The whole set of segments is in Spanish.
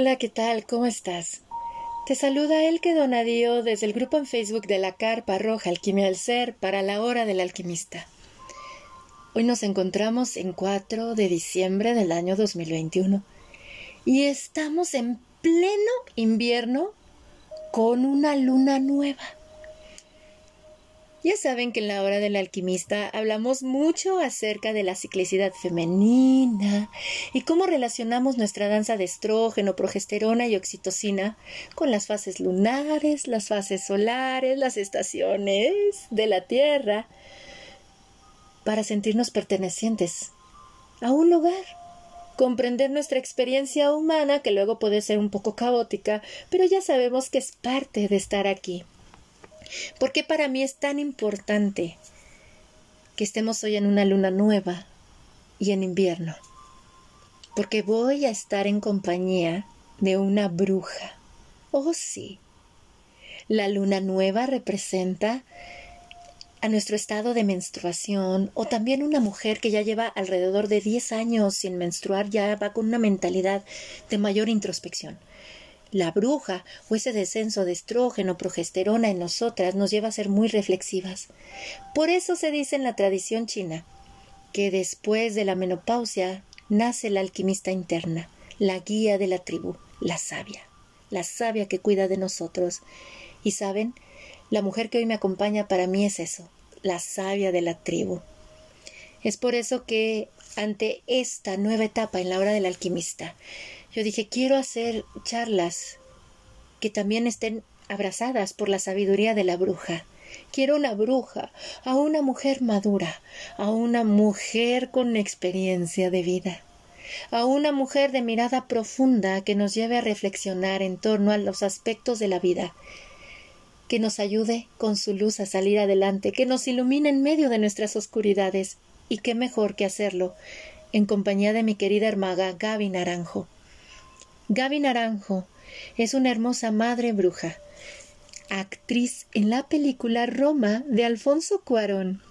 Hola, ¿qué tal? ¿Cómo estás? Te saluda Elke Donadío desde el grupo en Facebook de la Carpa Roja Alquimia del Ser para la Hora del Alquimista. Hoy nos encontramos en 4 de diciembre del año 2021 y estamos en pleno invierno con una luna nueva. Ya saben que en la hora del alquimista hablamos mucho acerca de la ciclicidad femenina y cómo relacionamos nuestra danza de estrógeno, progesterona y oxitocina con las fases lunares, las fases solares, las estaciones de la Tierra, para sentirnos pertenecientes a un lugar, comprender nuestra experiencia humana, que luego puede ser un poco caótica, pero ya sabemos que es parte de estar aquí. ¿Por qué para mí es tan importante que estemos hoy en una luna nueva y en invierno? Porque voy a estar en compañía de una bruja. Oh sí. La luna nueva representa a nuestro estado de menstruación o también una mujer que ya lleva alrededor de 10 años sin menstruar ya va con una mentalidad de mayor introspección. La bruja o ese descenso de estrógeno, progesterona en nosotras nos lleva a ser muy reflexivas. Por eso se dice en la tradición china que después de la menopausia nace la alquimista interna, la guía de la tribu, la sabia, la sabia que cuida de nosotros. Y saben, la mujer que hoy me acompaña para mí es eso, la sabia de la tribu. Es por eso que ante esta nueva etapa en la hora del alquimista, yo dije, quiero hacer charlas que también estén abrazadas por la sabiduría de la bruja. Quiero una bruja, a una mujer madura, a una mujer con experiencia de vida, a una mujer de mirada profunda que nos lleve a reflexionar en torno a los aspectos de la vida, que nos ayude con su luz a salir adelante, que nos ilumine en medio de nuestras oscuridades, y qué mejor que hacerlo en compañía de mi querida hermaga Gaby Naranjo. Gaby Naranjo es una hermosa madre bruja, actriz en la película Roma de Alfonso Cuarón.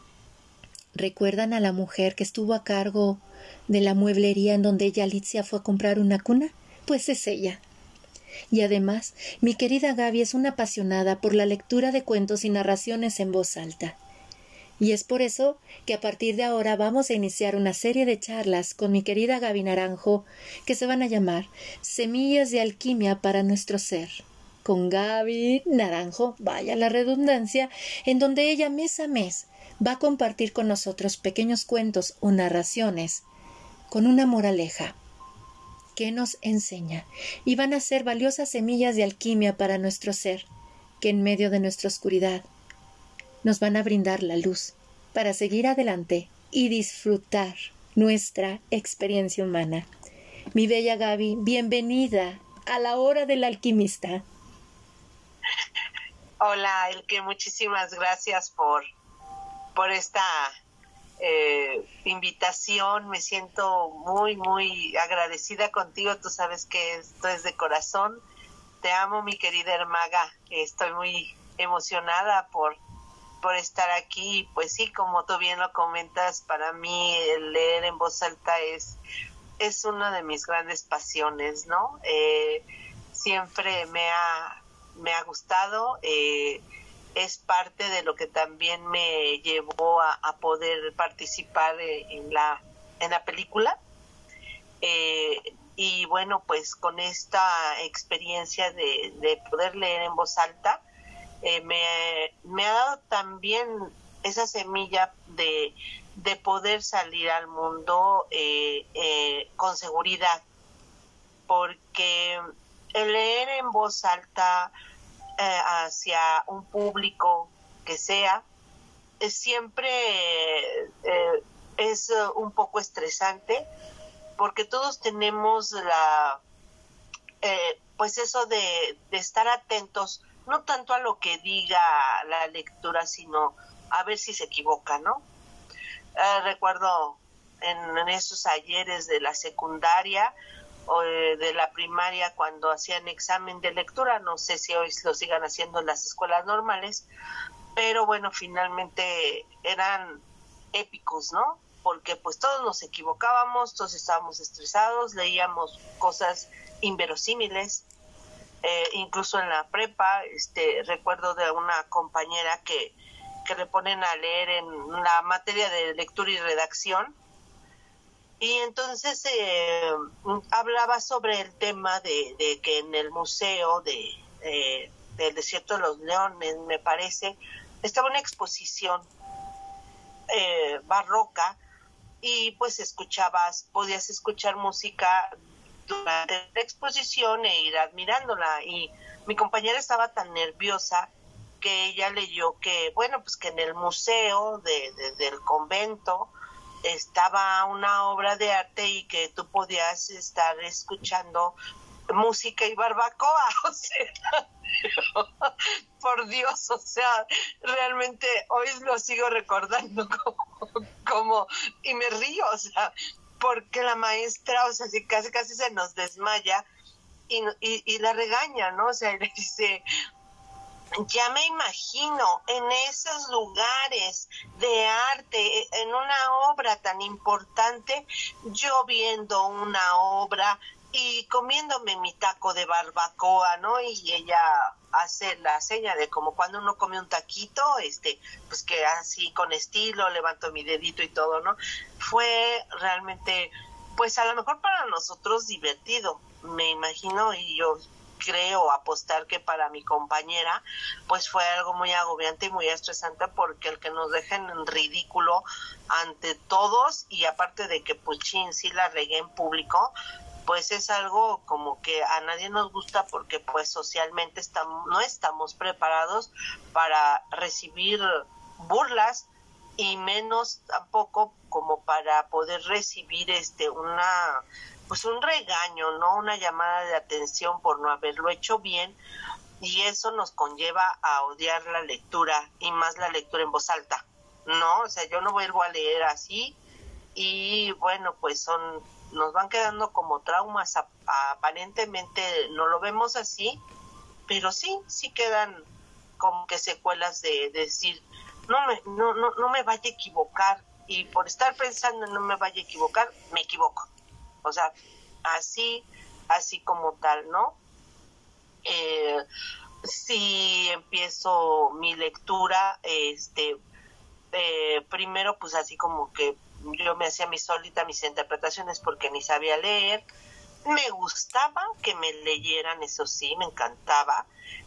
¿Recuerdan a la mujer que estuvo a cargo de la mueblería en donde ella Alicia fue a comprar una cuna? Pues es ella. Y además, mi querida Gaby es una apasionada por la lectura de cuentos y narraciones en voz alta. Y es por eso que a partir de ahora vamos a iniciar una serie de charlas con mi querida Gaby Naranjo que se van a llamar Semillas de Alquimia para nuestro ser. Con Gaby Naranjo, vaya la redundancia, en donde ella mes a mes va a compartir con nosotros pequeños cuentos o narraciones con una moraleja que nos enseña y van a ser valiosas semillas de alquimia para nuestro ser, que en medio de nuestra oscuridad nos van a brindar la luz para seguir adelante y disfrutar nuestra experiencia humana. Mi bella Gaby, bienvenida a la hora del alquimista. Hola, Elke, muchísimas gracias por, por esta eh, invitación. Me siento muy, muy agradecida contigo. Tú sabes que esto es de corazón. Te amo, mi querida hermaga. Estoy muy emocionada por por estar aquí. Pues sí, como tú bien lo comentas, para mí el leer en voz alta es, es una de mis grandes pasiones, ¿no? Eh, siempre me ha, me ha gustado, eh, es parte de lo que también me llevó a, poder participar en la, en la película. Eh, y bueno, pues con esta experiencia de, de poder leer en voz alta, eh, me, ha dado también esa semilla de, poder salir al mundo eh, eh, con seguridad, porque el leer en voz alta hacia un público que sea, siempre es un poco estresante, porque todos tenemos la, pues eso de, de estar atentos no tanto a lo que diga la lectura, sino a ver si se equivoca, ¿no? Eh, recuerdo en, esos ayeres de la secundaria o de, la primaria cuando hacían examen de lectura, no sé si hoy lo sigan haciendo en las escuelas normales, pero bueno, finalmente eran épicos, ¿no? porque pues todos nos equivocábamos, todos estábamos estresados, leíamos cosas inverosímiles, eh, incluso en la prepa, este, recuerdo de una compañera que, que le ponen a leer en la materia de lectura y redacción, y entonces eh, hablaba sobre el tema de, que en el museo de, del desierto de los leones, me parece, estaba una exposición eh, barroca y pues escuchabas, podías escuchar música durante la exposición e ir admirándola. Y mi compañera estaba tan nerviosa que ella leyó que, bueno, pues que en el museo de, del convento estaba una obra de arte y que tú podías estar escuchando música y barbacoa, o sea, por Dios, o sea, realmente hoy lo sigo recordando como, como, y me río, o sea, porque la maestra, o sea, casi casi se nos desmaya y, y, y la regaña, ¿no? O sea, le dice, ya me imagino en esos lugares de arte, en una obra tan importante, yo viendo una obra y comiéndome mi taco de barbacoa, ¿no? Y ella hace la seña de como cuando uno come un taquito, este, pues que así con estilo, levanto mi dedito y todo, ¿no? Fue realmente, pues a lo mejor para nosotros divertido, me imagino, y yo creo apostar que para mi compañera pues fue algo muy agobiante y muy estresante porque el que nos dejen en ridículo ante todos y aparte de que Puchín sí la regué en público pues es algo como que a nadie nos gusta porque pues socialmente estamos, no estamos preparados para recibir burlas y menos tampoco como para poder recibir este una pues un regaño, ¿no? Una llamada de atención por no haberlo hecho bien y eso nos conlleva a odiar la lectura y más la lectura en voz alta, ¿no? O sea, yo no vuelvo a leer así y bueno, pues son nos van quedando como traumas, aparentemente no lo vemos así, pero sí, sí quedan como que secuelas de, decir, no me, no, no, no me vaya a equivocar y por estar pensando no me vaya a equivocar, me equivoco. O sea, así, así como tal, ¿no? Eh, si empiezo mi lectura, este, eh, primero pues así como que yo me hacía mi solita mis interpretaciones porque ni sabía leer, me gustaba que me leyeran, eso sí, me encantaba.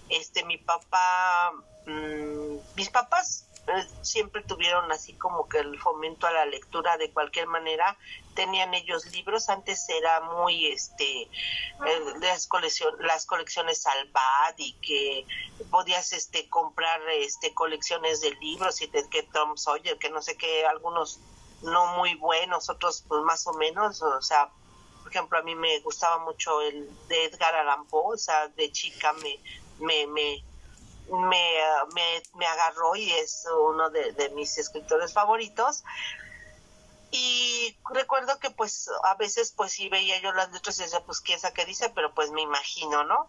Este, mi papá, mm, mis papás eh, siempre tuvieron así como que el fomento a la lectura de cualquier manera tenían ellos libros antes era muy este eh, las colección las colecciones Salvat y que podías este comprar este colecciones de libros y de que Tom Sawyer que no sé qué algunos no muy buenos otros pues más o menos o sea por ejemplo a mí me gustaba mucho el de Edgar Allan Poe o sea de chica me me, me me, me, me agarró y es uno de, mis escritores favoritos. Y recuerdo que pues a veces pues sí veía yo las letras y decía pues qué es que dice pero pues me imagino no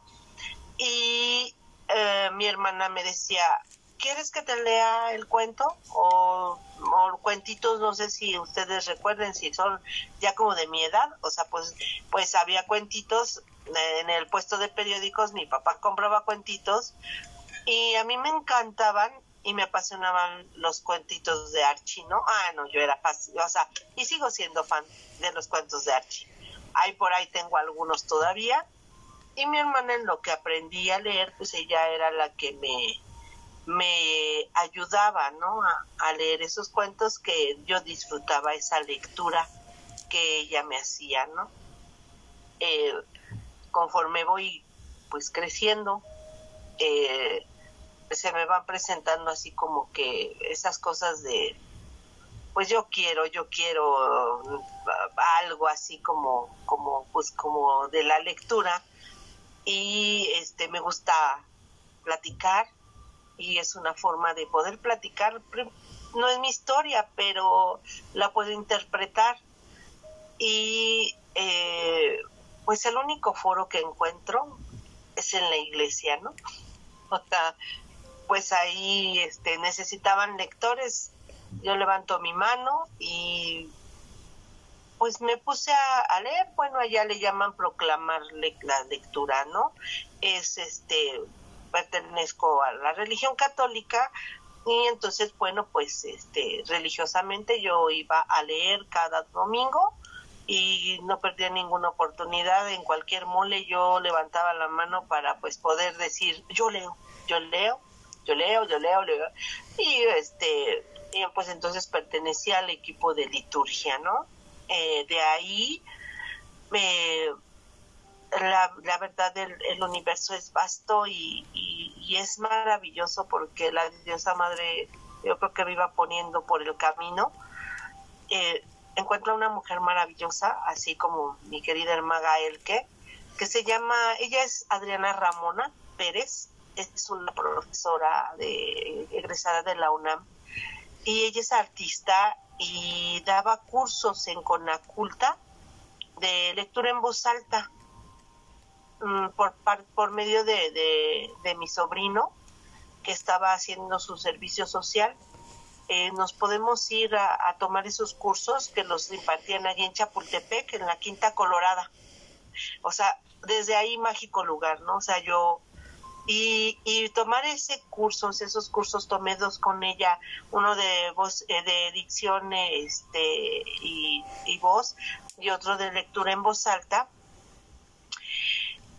y eh, mi hermana me decía ¿quieres que te lea el cuento? O, cuentitos, no sé si ustedes recuerden, si son ya como de mi edad, o sea, pues, pues había cuentitos en el puesto de periódicos, mi papá compraba cuentitos y a mí me encantaban y me apasionaban los cuentitos de Archie, ¿no? Ah, no, yo era fácil, o sea, y sigo siendo fan de los cuentos de Archie. Ahí por ahí tengo algunos todavía. Y mi hermana en lo que aprendí a leer, pues ella era la que me, me ayudaba, ¿no? A, leer esos cuentos que yo disfrutaba esa lectura que ella me hacía, ¿no? Eh, conforme voy pues creciendo, eh, se me van presentando así como que esas cosas de pues yo quiero, yo quiero uh, algo así como, como, pues como de la lectura y este me gusta platicar y es una forma de poder platicar, no es mi historia, pero la puedo interpretar y eh, pues el único foro que encuentro es en la iglesia, ¿no? O sea, pues ahí este, necesitaban lectores yo levanto mi mano y pues me puse a, leer, bueno, allá le llaman proclamar la lectura, ¿no? Es este, pertenezco a la religión católica y entonces, bueno, pues este, religiosamente yo iba a leer cada domingo y no perdía ninguna oportunidad, en cualquier mole yo levantaba la mano para pues poder decir, yo leo, yo leo, yo leo, yo leo. Y este, pues entonces pertenecía al equipo de liturgia, ¿no? Eh, de ahí, la, la, verdad, el, universo es vasto y, es maravilloso porque la diosa madre, yo creo que me iba poniendo por el camino. Eh, encuentra una mujer maravillosa, así como mi querida hermana Elke, que se llama, ella es Adriana Ramona Pérez, es una profesora de, egresada de la UNAM, y ella es artista y daba cursos en Conaculta de lectura en voz alta mm, por, por medio de, de, mi sobrino que estaba haciendo su servicio social. Eh, nos podemos ir a, tomar esos cursos que los impartían allí en Chapultepec, en la Quinta Colorada. O sea, desde ahí mágico lugar, ¿no? O sea, yo y, y tomar ese cursos, esos cursos tomé dos con ella, uno de voz, eh, de dicción este, y, voz y otro de lectura en voz alta,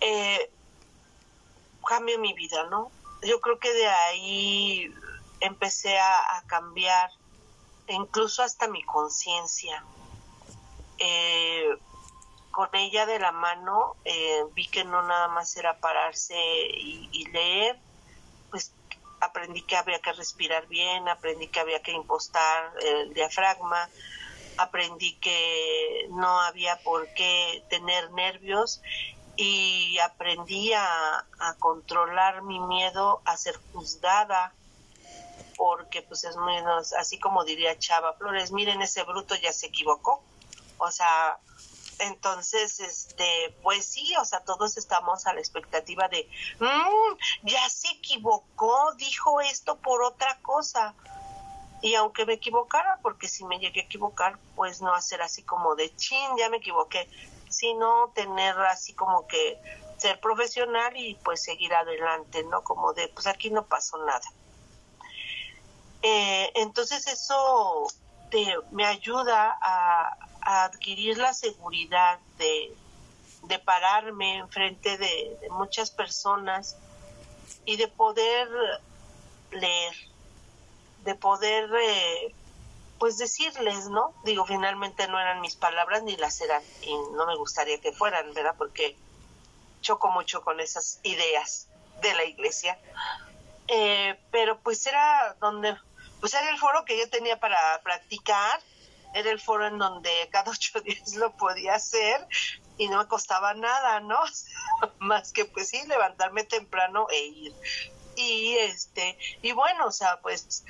eh, cambió mi vida, ¿no? Yo creo que de ahí empecé a, cambiar incluso hasta mi conciencia. Eh, con ella de la mano eh, vi que no nada más era pararse y, leer, pues aprendí que había que respirar bien, aprendí que había que impostar el diafragma, aprendí que no había por qué tener nervios y aprendí a, controlar mi miedo a ser juzgada porque pues es menos así como diría Chava Flores, miren ese bruto ya se equivocó, o sea, entonces, este, pues sí, o sea, todos estamos a la expectativa de, mmm, ya se equivocó, dijo esto por otra cosa. Y aunque me equivocara, porque si me llegué a equivocar, pues no hacer así como de chin, ya me equivoqué, sino tener así como que ser profesional y pues seguir adelante, ¿no? Como de, pues aquí no pasó nada. Eh, entonces eso me ayuda a, adquirir la seguridad de, de pararme enfrente de, de muchas personas y de poder leer, de poder eh, pues decirles, ¿no? Digo, finalmente no eran mis palabras ni las eran y no me gustaría que fueran, ¿verdad? Porque choco mucho con esas ideas de la iglesia. Eh, pero pues era donde, pues era el foro que yo tenía para practicar era el foro en donde cada ocho días lo podía hacer y no me costaba nada, ¿no? Más que pues sí, levantarme temprano e ir. Y este, y bueno, o sea, pues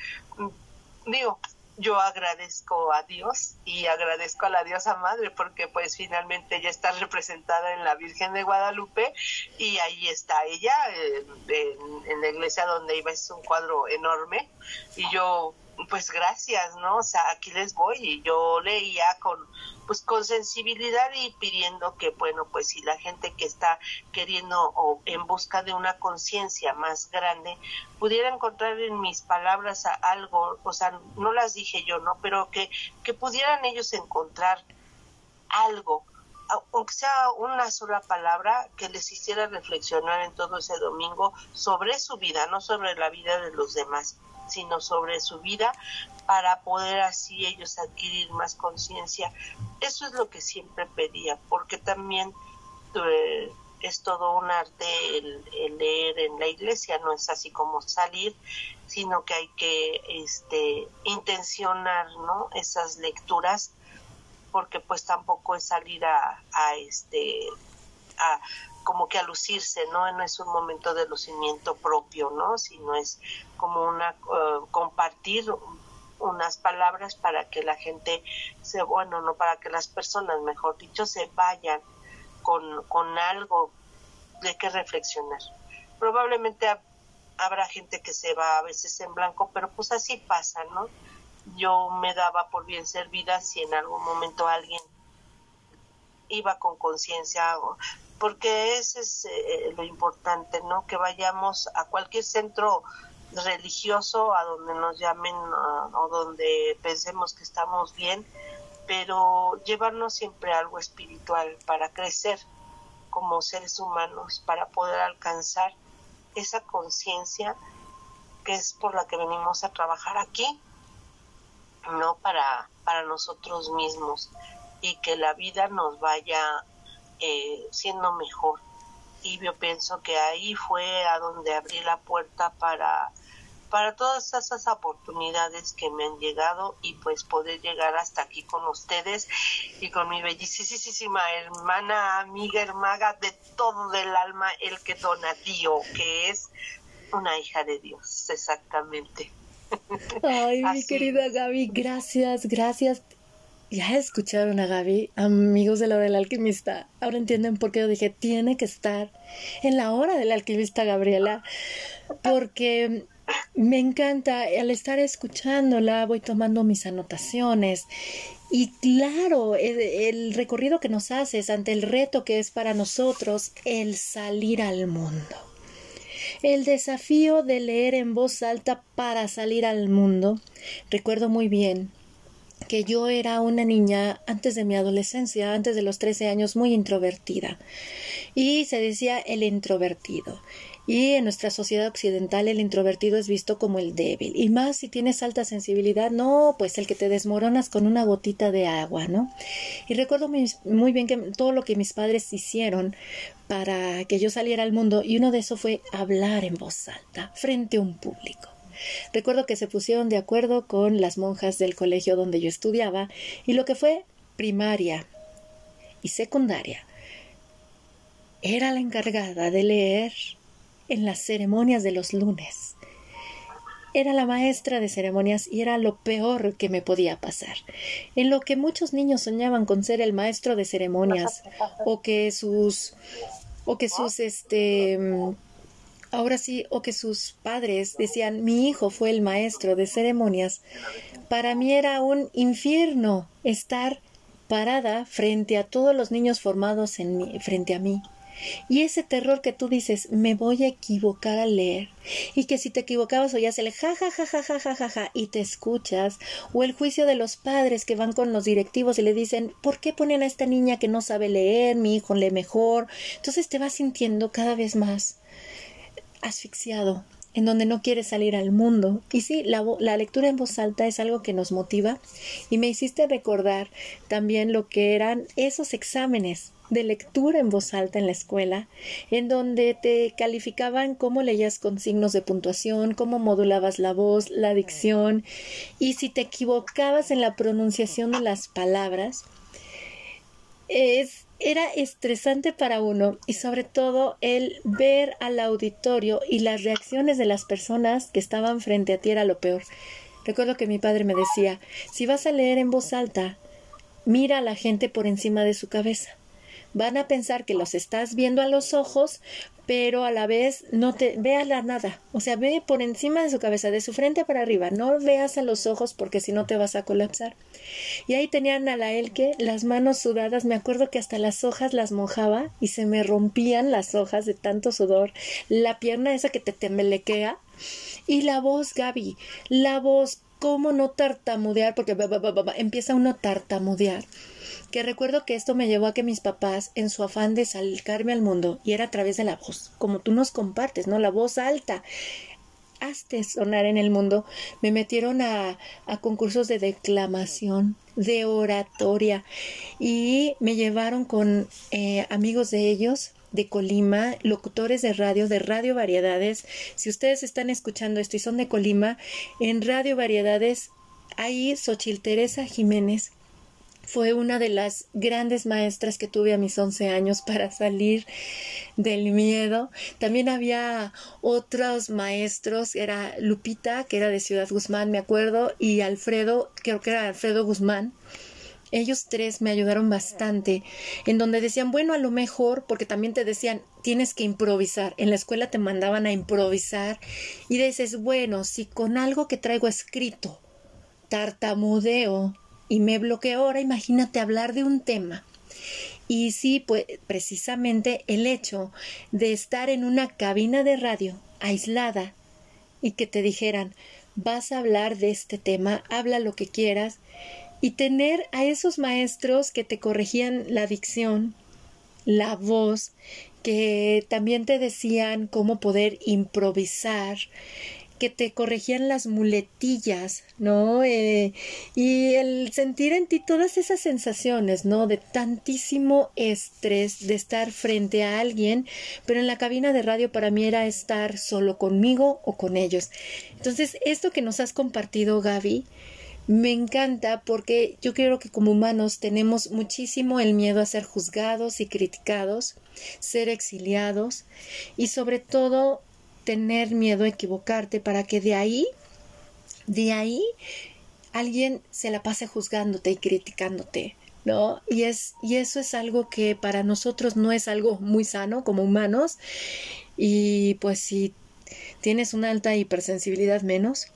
digo, yo agradezco a Dios y agradezco a la diosa madre porque pues finalmente ella está representada en la Virgen de Guadalupe y ahí está ella en, en la iglesia donde iba es un cuadro enorme y yo pues gracias, ¿no? O sea, aquí les voy y yo leía con pues con sensibilidad y pidiendo que bueno, pues si la gente que está queriendo o en busca de una conciencia más grande pudiera encontrar en mis palabras algo, o sea, no las dije yo, ¿no? Pero que que pudieran ellos encontrar algo aunque sea una sola palabra que les hiciera reflexionar en todo ese domingo sobre su vida, no sobre la vida de los demás sino sobre su vida para poder así ellos adquirir más conciencia. Eso es lo que siempre pedía, porque también eh, es todo un arte el, leer en la iglesia, no es así como salir, sino que hay que este, intencionar ¿no? esas lecturas, porque pues tampoco es salir a, este a como que a lucirse, ¿no? No es un momento de lucimiento propio, ¿no? Sino es como una eh, compartir unas palabras para que la gente se, bueno, no para que las personas, mejor dicho, se vayan con, con algo de que reflexionar. Probablemente habrá gente que se va a veces en blanco, pero pues así pasa, ¿no? yo me daba por bien servida si en algún momento alguien iba con conciencia, porque ese es eh, lo importante, ¿no? Que vayamos a cualquier centro religioso, a donde nos llamen o donde pensemos que estamos bien, pero llevarnos siempre algo espiritual para crecer como seres humanos, para poder alcanzar esa conciencia que es por la que venimos a trabajar aquí, no para, para nosotros mismos y que la vida nos vaya eh, siendo mejor. Y yo pienso que ahí fue a donde abrí la puerta para para todas esas oportunidades que me han llegado y pues poder llegar hasta aquí con ustedes y con mi bellísima hermana, amiga, hermaga de todo del alma, el que Donatío, que es una hija de Dios, exactamente. Ay, mi querida Gaby, gracias, gracias. Ya escucharon a Gaby, amigos de la hora del alquimista. Ahora entienden por qué yo dije, tiene que estar en la hora del alquimista Gabriela, porque me encanta, al estar escuchándola voy tomando mis anotaciones y claro, el, recorrido que nos haces ante el reto que es para nosotros el salir al mundo. El desafío de leer en voz alta para salir al mundo. Recuerdo muy bien que yo era una niña antes de mi adolescencia, antes de los 13 años, muy introvertida. Y se decía el introvertido. Y en nuestra sociedad occidental el introvertido es visto como el débil. Y más si tienes alta sensibilidad, no, pues el que te desmoronas con una gotita de agua, ¿no? Y recuerdo muy bien que todo lo que mis padres hicieron para que yo saliera al mundo y uno de eso fue hablar en voz alta frente a un público. Recuerdo que se pusieron de acuerdo con las monjas del colegio donde yo estudiaba y lo que fue primaria y secundaria era la encargada de leer en las ceremonias de los lunes. Era la maestra de ceremonias y era lo peor que me podía pasar. En lo que muchos niños soñaban con ser el maestro de ceremonias o que sus o que sus este ahora sí o que sus padres decían mi hijo fue el maestro de ceremonias. Para mí era un infierno estar parada frente a todos los niños formados en mí, frente a mí y ese terror que tú dices, me voy a equivocar al leer, y que si te equivocabas oías el ja ja ja ja ja ja ja ja y te escuchas, o el juicio de los padres que van con los directivos y le dicen, ¿por qué ponen a esta niña que no sabe leer? Mi hijo lee mejor. Entonces te vas sintiendo cada vez más asfixiado, en donde no quieres salir al mundo. Y sí, la, la, lectura en voz alta es algo que nos motiva y me hiciste recordar también lo que eran esos exámenes de lectura en voz alta en la escuela, en donde te calificaban cómo leías con signos de puntuación, cómo modulabas la voz, la dicción, y si te equivocabas en la pronunciación de las palabras, es, era estresante para uno y sobre todo el ver al auditorio y las reacciones de las personas que estaban frente a ti era lo peor. Recuerdo que mi padre me decía, si vas a leer en voz alta, mira a la gente por encima de su cabeza van a pensar que los estás viendo a los ojos, pero a la vez no te veas la nada, o sea, ve por encima de su cabeza, de su frente para arriba, no veas a los ojos porque si no te vas a colapsar. Y ahí tenían a la Elke las manos sudadas, me acuerdo que hasta las hojas las mojaba y se me rompían las hojas de tanto sudor, la pierna esa que te temblequea y la voz, Gaby, la voz, cómo no tartamudear, porque empieza uno a tartamudear que recuerdo que esto me llevó a que mis papás, en su afán de salcarme al mundo, y era a través de la voz, como tú nos compartes, ¿no? La voz alta, hazte sonar en el mundo, me metieron a, concursos de declamación, de oratoria, y me llevaron con eh, amigos de ellos de Colima, locutores de radio, de Radio Variedades. Si ustedes están escuchando esto y son de Colima, en Radio Variedades hay Xochil Teresa Jiménez, fue una de las grandes maestras que tuve a mis 11 años para salir del miedo. También había otros maestros, era Lupita, que era de Ciudad Guzmán, me acuerdo, y Alfredo, creo que era Alfredo Guzmán. Ellos tres me ayudaron bastante, en donde decían, bueno, a lo mejor, porque también te decían, tienes que improvisar. En la escuela te mandaban a improvisar y dices, bueno, si con algo que traigo escrito tartamudeo y me bloqueo ahora, imagínate hablar de un tema. Y sí, pues precisamente el hecho de estar en una cabina de radio aislada y que te dijeran, vas a hablar de este tema, habla lo que quieras, y tener a esos maestros que te corregían la dicción, la voz, que también te decían cómo poder improvisar, que te corregían las muletillas, ¿no? Eh, y el sentir en ti todas esas sensaciones, ¿no? De tantísimo estrés de estar frente a alguien, pero en la cabina de radio para mí era estar solo conmigo o con ellos. Entonces, esto que nos has compartido, Gaby, me encanta porque yo creo que como humanos tenemos muchísimo el miedo a ser juzgados y criticados, ser exiliados y sobre todo tener miedo a equivocarte para que de ahí, de ahí, alguien se la pase juzgándote y criticándote. ¿No? Y es, y eso es algo que para nosotros no es algo muy sano como humanos. Y pues si tienes una alta hipersensibilidad menos.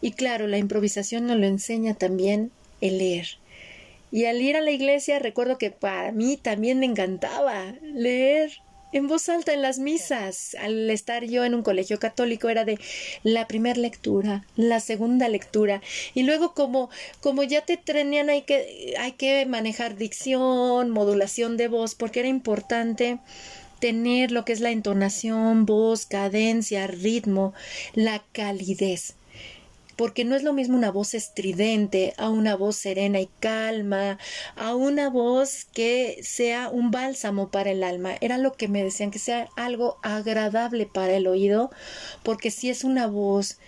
Y claro, la improvisación nos lo enseña también el leer. Y al ir a la iglesia recuerdo que para mí también me encantaba leer en voz alta en las misas. Al estar yo en un colegio católico era de la primera lectura, la segunda lectura y luego como como ya te trenían hay que hay que manejar dicción, modulación de voz porque era importante tener lo que es la entonación, voz, cadencia, ritmo, la calidez porque no es lo mismo una voz estridente a una voz serena y calma, a una voz que sea un bálsamo para el alma. Era lo que me decían, que sea algo agradable para el oído, porque si es una voz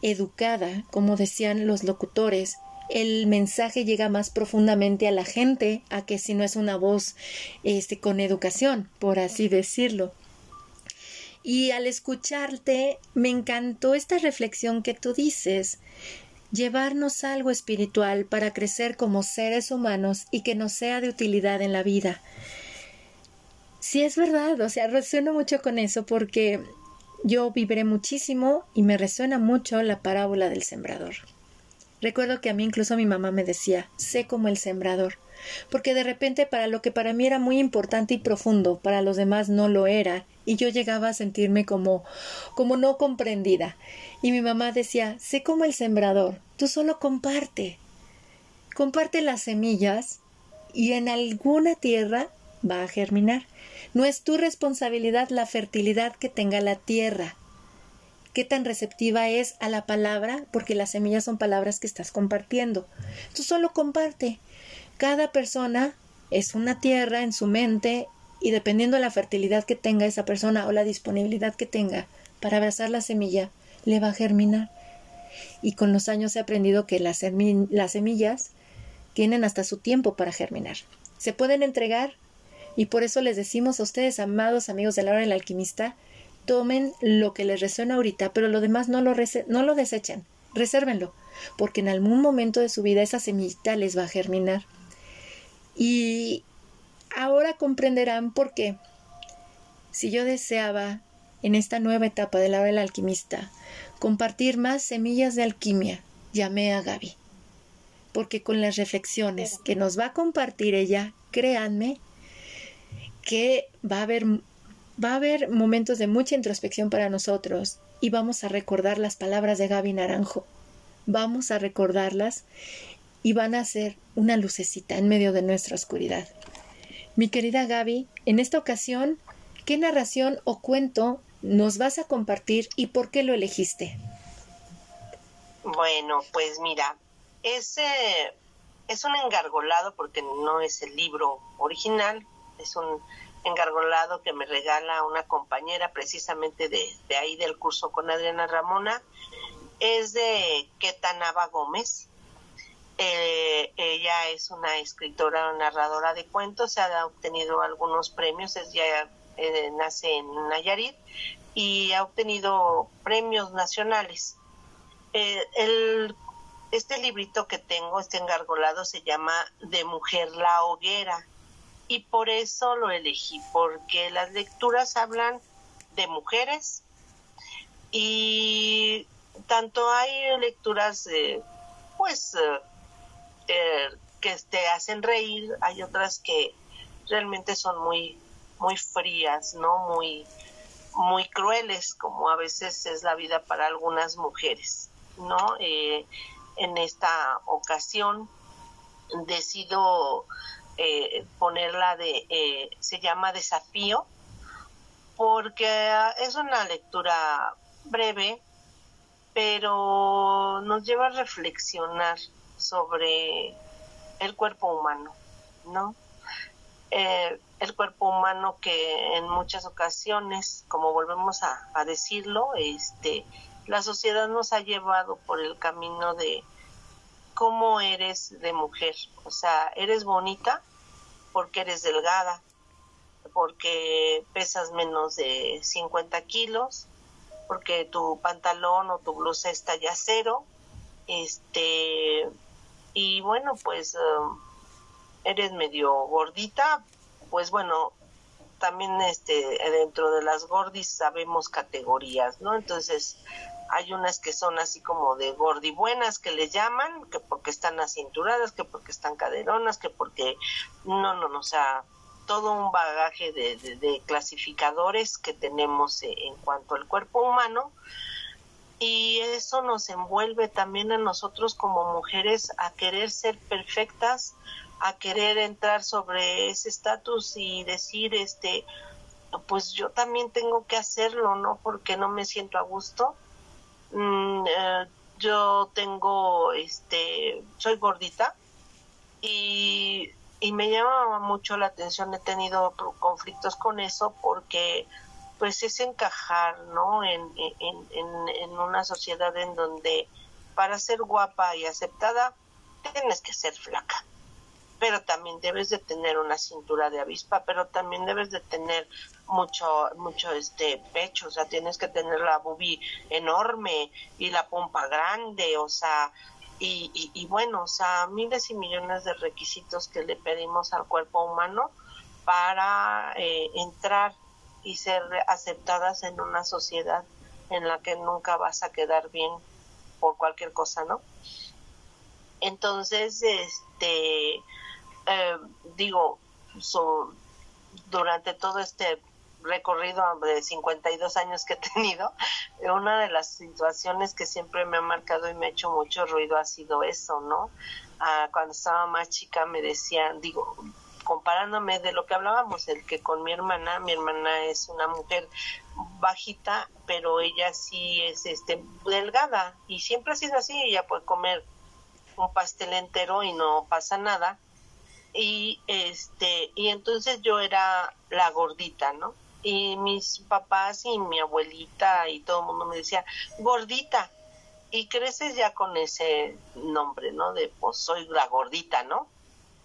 educada, como decían los locutores, el mensaje llega más profundamente a la gente a que si no es una voz este con educación, por así decirlo. Y al escucharte, me encantó esta reflexión que tú dices, llevarnos algo espiritual para crecer como seres humanos y que nos sea de utilidad en la vida. Sí es verdad, o sea, resueno mucho con eso porque yo vibré muchísimo y me resuena mucho la parábola del sembrador. Recuerdo que a mí incluso mi mamá me decía, sé como el sembrador porque de repente para lo que para mí era muy importante y profundo, para los demás no lo era, y yo llegaba a sentirme como como no comprendida. Y mi mamá decía, sé como el sembrador, tú solo comparte. Comparte las semillas y en alguna tierra va a germinar. No es tu responsabilidad la fertilidad que tenga la tierra. Qué tan receptiva es a la palabra, porque las semillas son palabras que estás compartiendo. Tú solo comparte. Cada persona es una tierra en su mente y dependiendo de la fertilidad que tenga esa persona o la disponibilidad que tenga para abrazar la semilla, le va a germinar. Y con los años he aprendido que las, las semillas tienen hasta su tiempo para germinar. Se pueden entregar y por eso les decimos a ustedes, amados amigos de la hora del alquimista, tomen lo que les resuena ahorita, pero lo demás no lo, no lo desechen, resérvenlo, porque en algún momento de su vida esa semillita les va a germinar. Y ahora comprenderán por qué. Si yo deseaba, en esta nueva etapa de la hora del alquimista, compartir más semillas de alquimia, llamé a Gaby. Porque con las reflexiones que nos va a compartir ella, créanme que va a haber va a haber momentos de mucha introspección para nosotros y vamos a recordar las palabras de Gaby Naranjo. Vamos a recordarlas y van a ser una lucecita en medio de nuestra oscuridad. Mi querida Gaby, en esta ocasión, ¿qué narración o cuento nos vas a compartir y por qué lo elegiste? Bueno, pues mira, ese es un engargolado porque no es el libro original, es un engargolado que me regala una compañera precisamente de, de ahí del curso con Adriana Ramona. Es de Ketanaba Gómez eh, ella es una escritora, narradora de cuentos, ha obtenido algunos premios, ella eh, nace en Nayarit y ha obtenido premios nacionales. Eh, este librito que tengo, este engargolado, se llama De Mujer la Hoguera y por eso lo elegí, porque las lecturas hablan de mujeres y tanto hay lecturas pues que te hacen reír, hay otras que realmente son muy muy frías, ¿no? Muy muy crueles, como a veces es la vida para algunas mujeres, ¿no? Eh, en esta ocasión decido eh, ponerla de, eh, se llama Desafío, porque es una lectura breve, pero nos lleva a reflexionar sobre el cuerpo humano, ¿no? Eh, el cuerpo humano que en muchas ocasiones, como volvemos a, a, decirlo, este, la sociedad nos ha llevado por el camino de cómo eres de mujer. O sea, eres bonita porque eres delgada, porque pesas menos de 50 kilos, porque tu pantalón o tu blusa está ya cero, este, y bueno, pues um, eres medio gordita, pues bueno, también este dentro de las gordis sabemos categorías, ¿no? Entonces, hay unas que son así como de gordibuenas que le llaman, que porque están acinturadas, que porque están caderonas, que porque no, no, no, o sea, todo un bagaje de, de clasificadores que tenemos eh, en cuanto al cuerpo humano y eso nos envuelve también a nosotros como mujeres a querer ser perfectas, a querer entrar sobre ese estatus y decir, este, pues yo también tengo que hacerlo, ¿no? Porque no me siento a gusto. Mm, eh, yo tengo, este, soy gordita y, y me llama mucho la atención, he tenido conflictos con eso porque pues es encajar, ¿no? En, en, en, en una sociedad en donde para ser guapa y aceptada tienes que ser flaca pero también debes de tener una cintura de avispa, pero también debes de tener mucho, mucho este pecho, o sea, tienes que tener la bubi enorme y la pompa grande, o sea, y, y, bueno, o sea, miles y millones de requisitos que le pedimos al cuerpo humano para eh, entrar y ser aceptadas en una sociedad en la que nunca vas a quedar bien por cualquier cosa, ¿no? Entonces, este, eh, digo, durante todo este recorrido de 52 años que he tenido, una de las situaciones que siempre me ha marcado y me ha hecho mucho ruido ha sido eso, ¿no? Ah, cuando estaba más chica me decían, digo, comparándome de lo que hablábamos, el que con mi hermana, mi hermana es una mujer bajita, pero ella sí es este delgada y siempre ha sido así, ella puede comer un pastel entero y no pasa nada y este y entonces yo era la gordita no y mis papás y mi abuelita y todo el mundo me decía gordita y creces ya con ese nombre no de pues soy la gordita no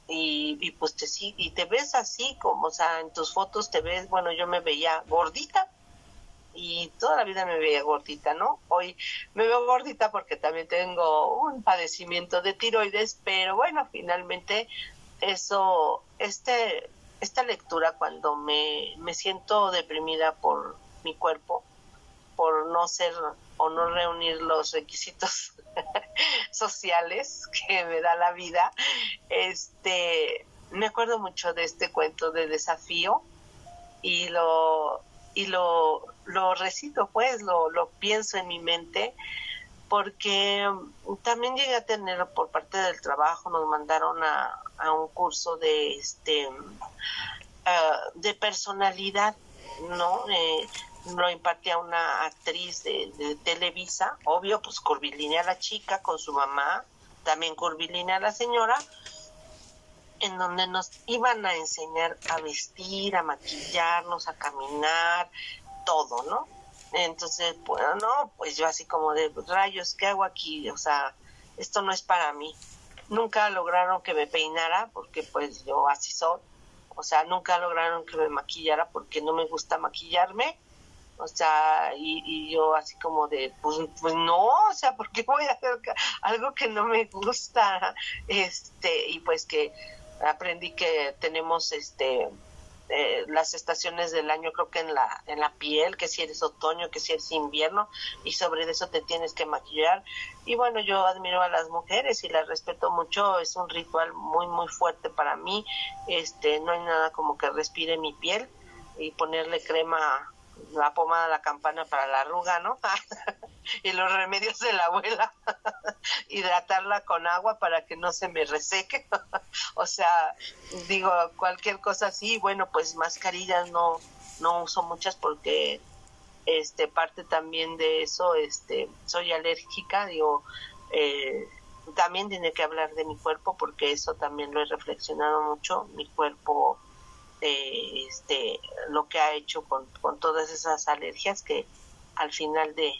y, y pues te y te ves así como o sea en tus fotos te ves bueno yo me veía gordita y toda la vida me veía gordita, ¿no? Hoy me veo gordita porque también tengo un padecimiento de tiroides, pero bueno, finalmente eso, este, esta lectura cuando me, me siento deprimida por mi cuerpo, por no ser o no reunir los requisitos sociales que me da la vida, este, me acuerdo mucho de este cuento de desafío y lo y lo, lo recito pues, lo, lo pienso en mi mente porque también llegué a tener por parte del trabajo, nos mandaron a, a un curso de este uh, de personalidad, ¿no? Eh, lo impartía una actriz de, Televisa, obvio, pues curvilínea la chica con su mamá, también curvilínea la señora, en donde nos iban a enseñar a vestir, a maquillarnos, a caminar, todo, ¿no? Entonces, bueno, no, pues yo así como de rayos, ¿qué hago aquí? O sea, esto no es para mí. Nunca lograron que me peinara porque pues yo así soy. O sea, nunca lograron que me maquillara porque no me gusta maquillarme. O sea, y, y yo así como de, pues, pues no, o sea, porque voy a hacer algo que no me gusta? Este, y pues que aprendí que tenemos este eh, las estaciones del año, creo que en la, en la piel, que si eres otoño, que si eres invierno, y sobre eso te tienes que maquillar. Y bueno, yo admiro a las mujeres y las respeto mucho, es un ritual muy, muy fuerte para mí, este, no hay nada como que respire mi piel y ponerle crema la pomada la campana para la arruga, ¿no? y los remedios de la abuela, hidratarla con agua para que no se me reseque. o sea, digo, cualquier cosa así, bueno, pues mascarillas no, no uso muchas porque este parte también de eso, este, soy alérgica, digo, eh, también tiene que hablar de mi cuerpo porque eso también lo he reflexionado mucho, mi cuerpo este, lo que ha hecho con, todas esas alergias que al final de,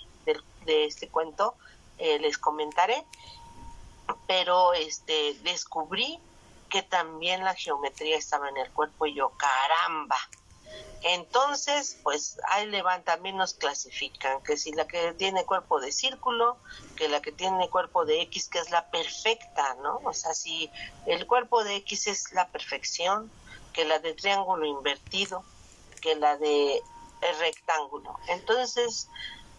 este cuento eh, les comentaré. Pero este, descubrí que también la geometría estaba en el cuerpo y yo, caramba. Entonces, pues ahí le también nos clasifican, que si la que tiene cuerpo de círculo, que la que tiene cuerpo de X, que es la perfecta, ¿no? O sea, si el cuerpo de X es la perfección, que la de triángulo invertido, que la de rectángulo. Entonces,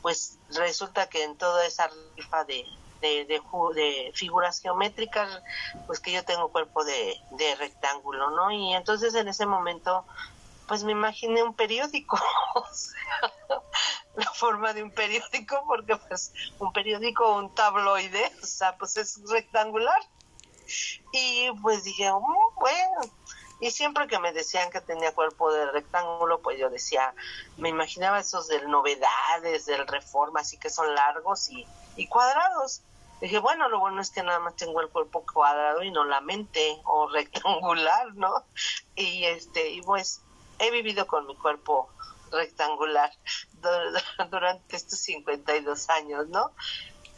pues resulta que en toda esa rifa de, de, de, figuras geométricas, pues que yo tengo cuerpo de, rectángulo, ¿no? Y entonces en ese momento, pues me imaginé un periódico, o sea, la forma de un periódico, porque pues un periódico, un tabloide, o sea, pues es rectangular. Y pues dije, oh, bueno, y siempre que me decían que tenía cuerpo de rectángulo, pues yo decía, me imaginaba esos de novedades, del reforma, así que son largos y, y cuadrados. Dije, bueno, lo bueno es que nada más tengo el cuerpo cuadrado y no la mente o rectangular, ¿no? Y este, y pues he vivido con mi cuerpo rectangular durante estos 52 años, ¿no?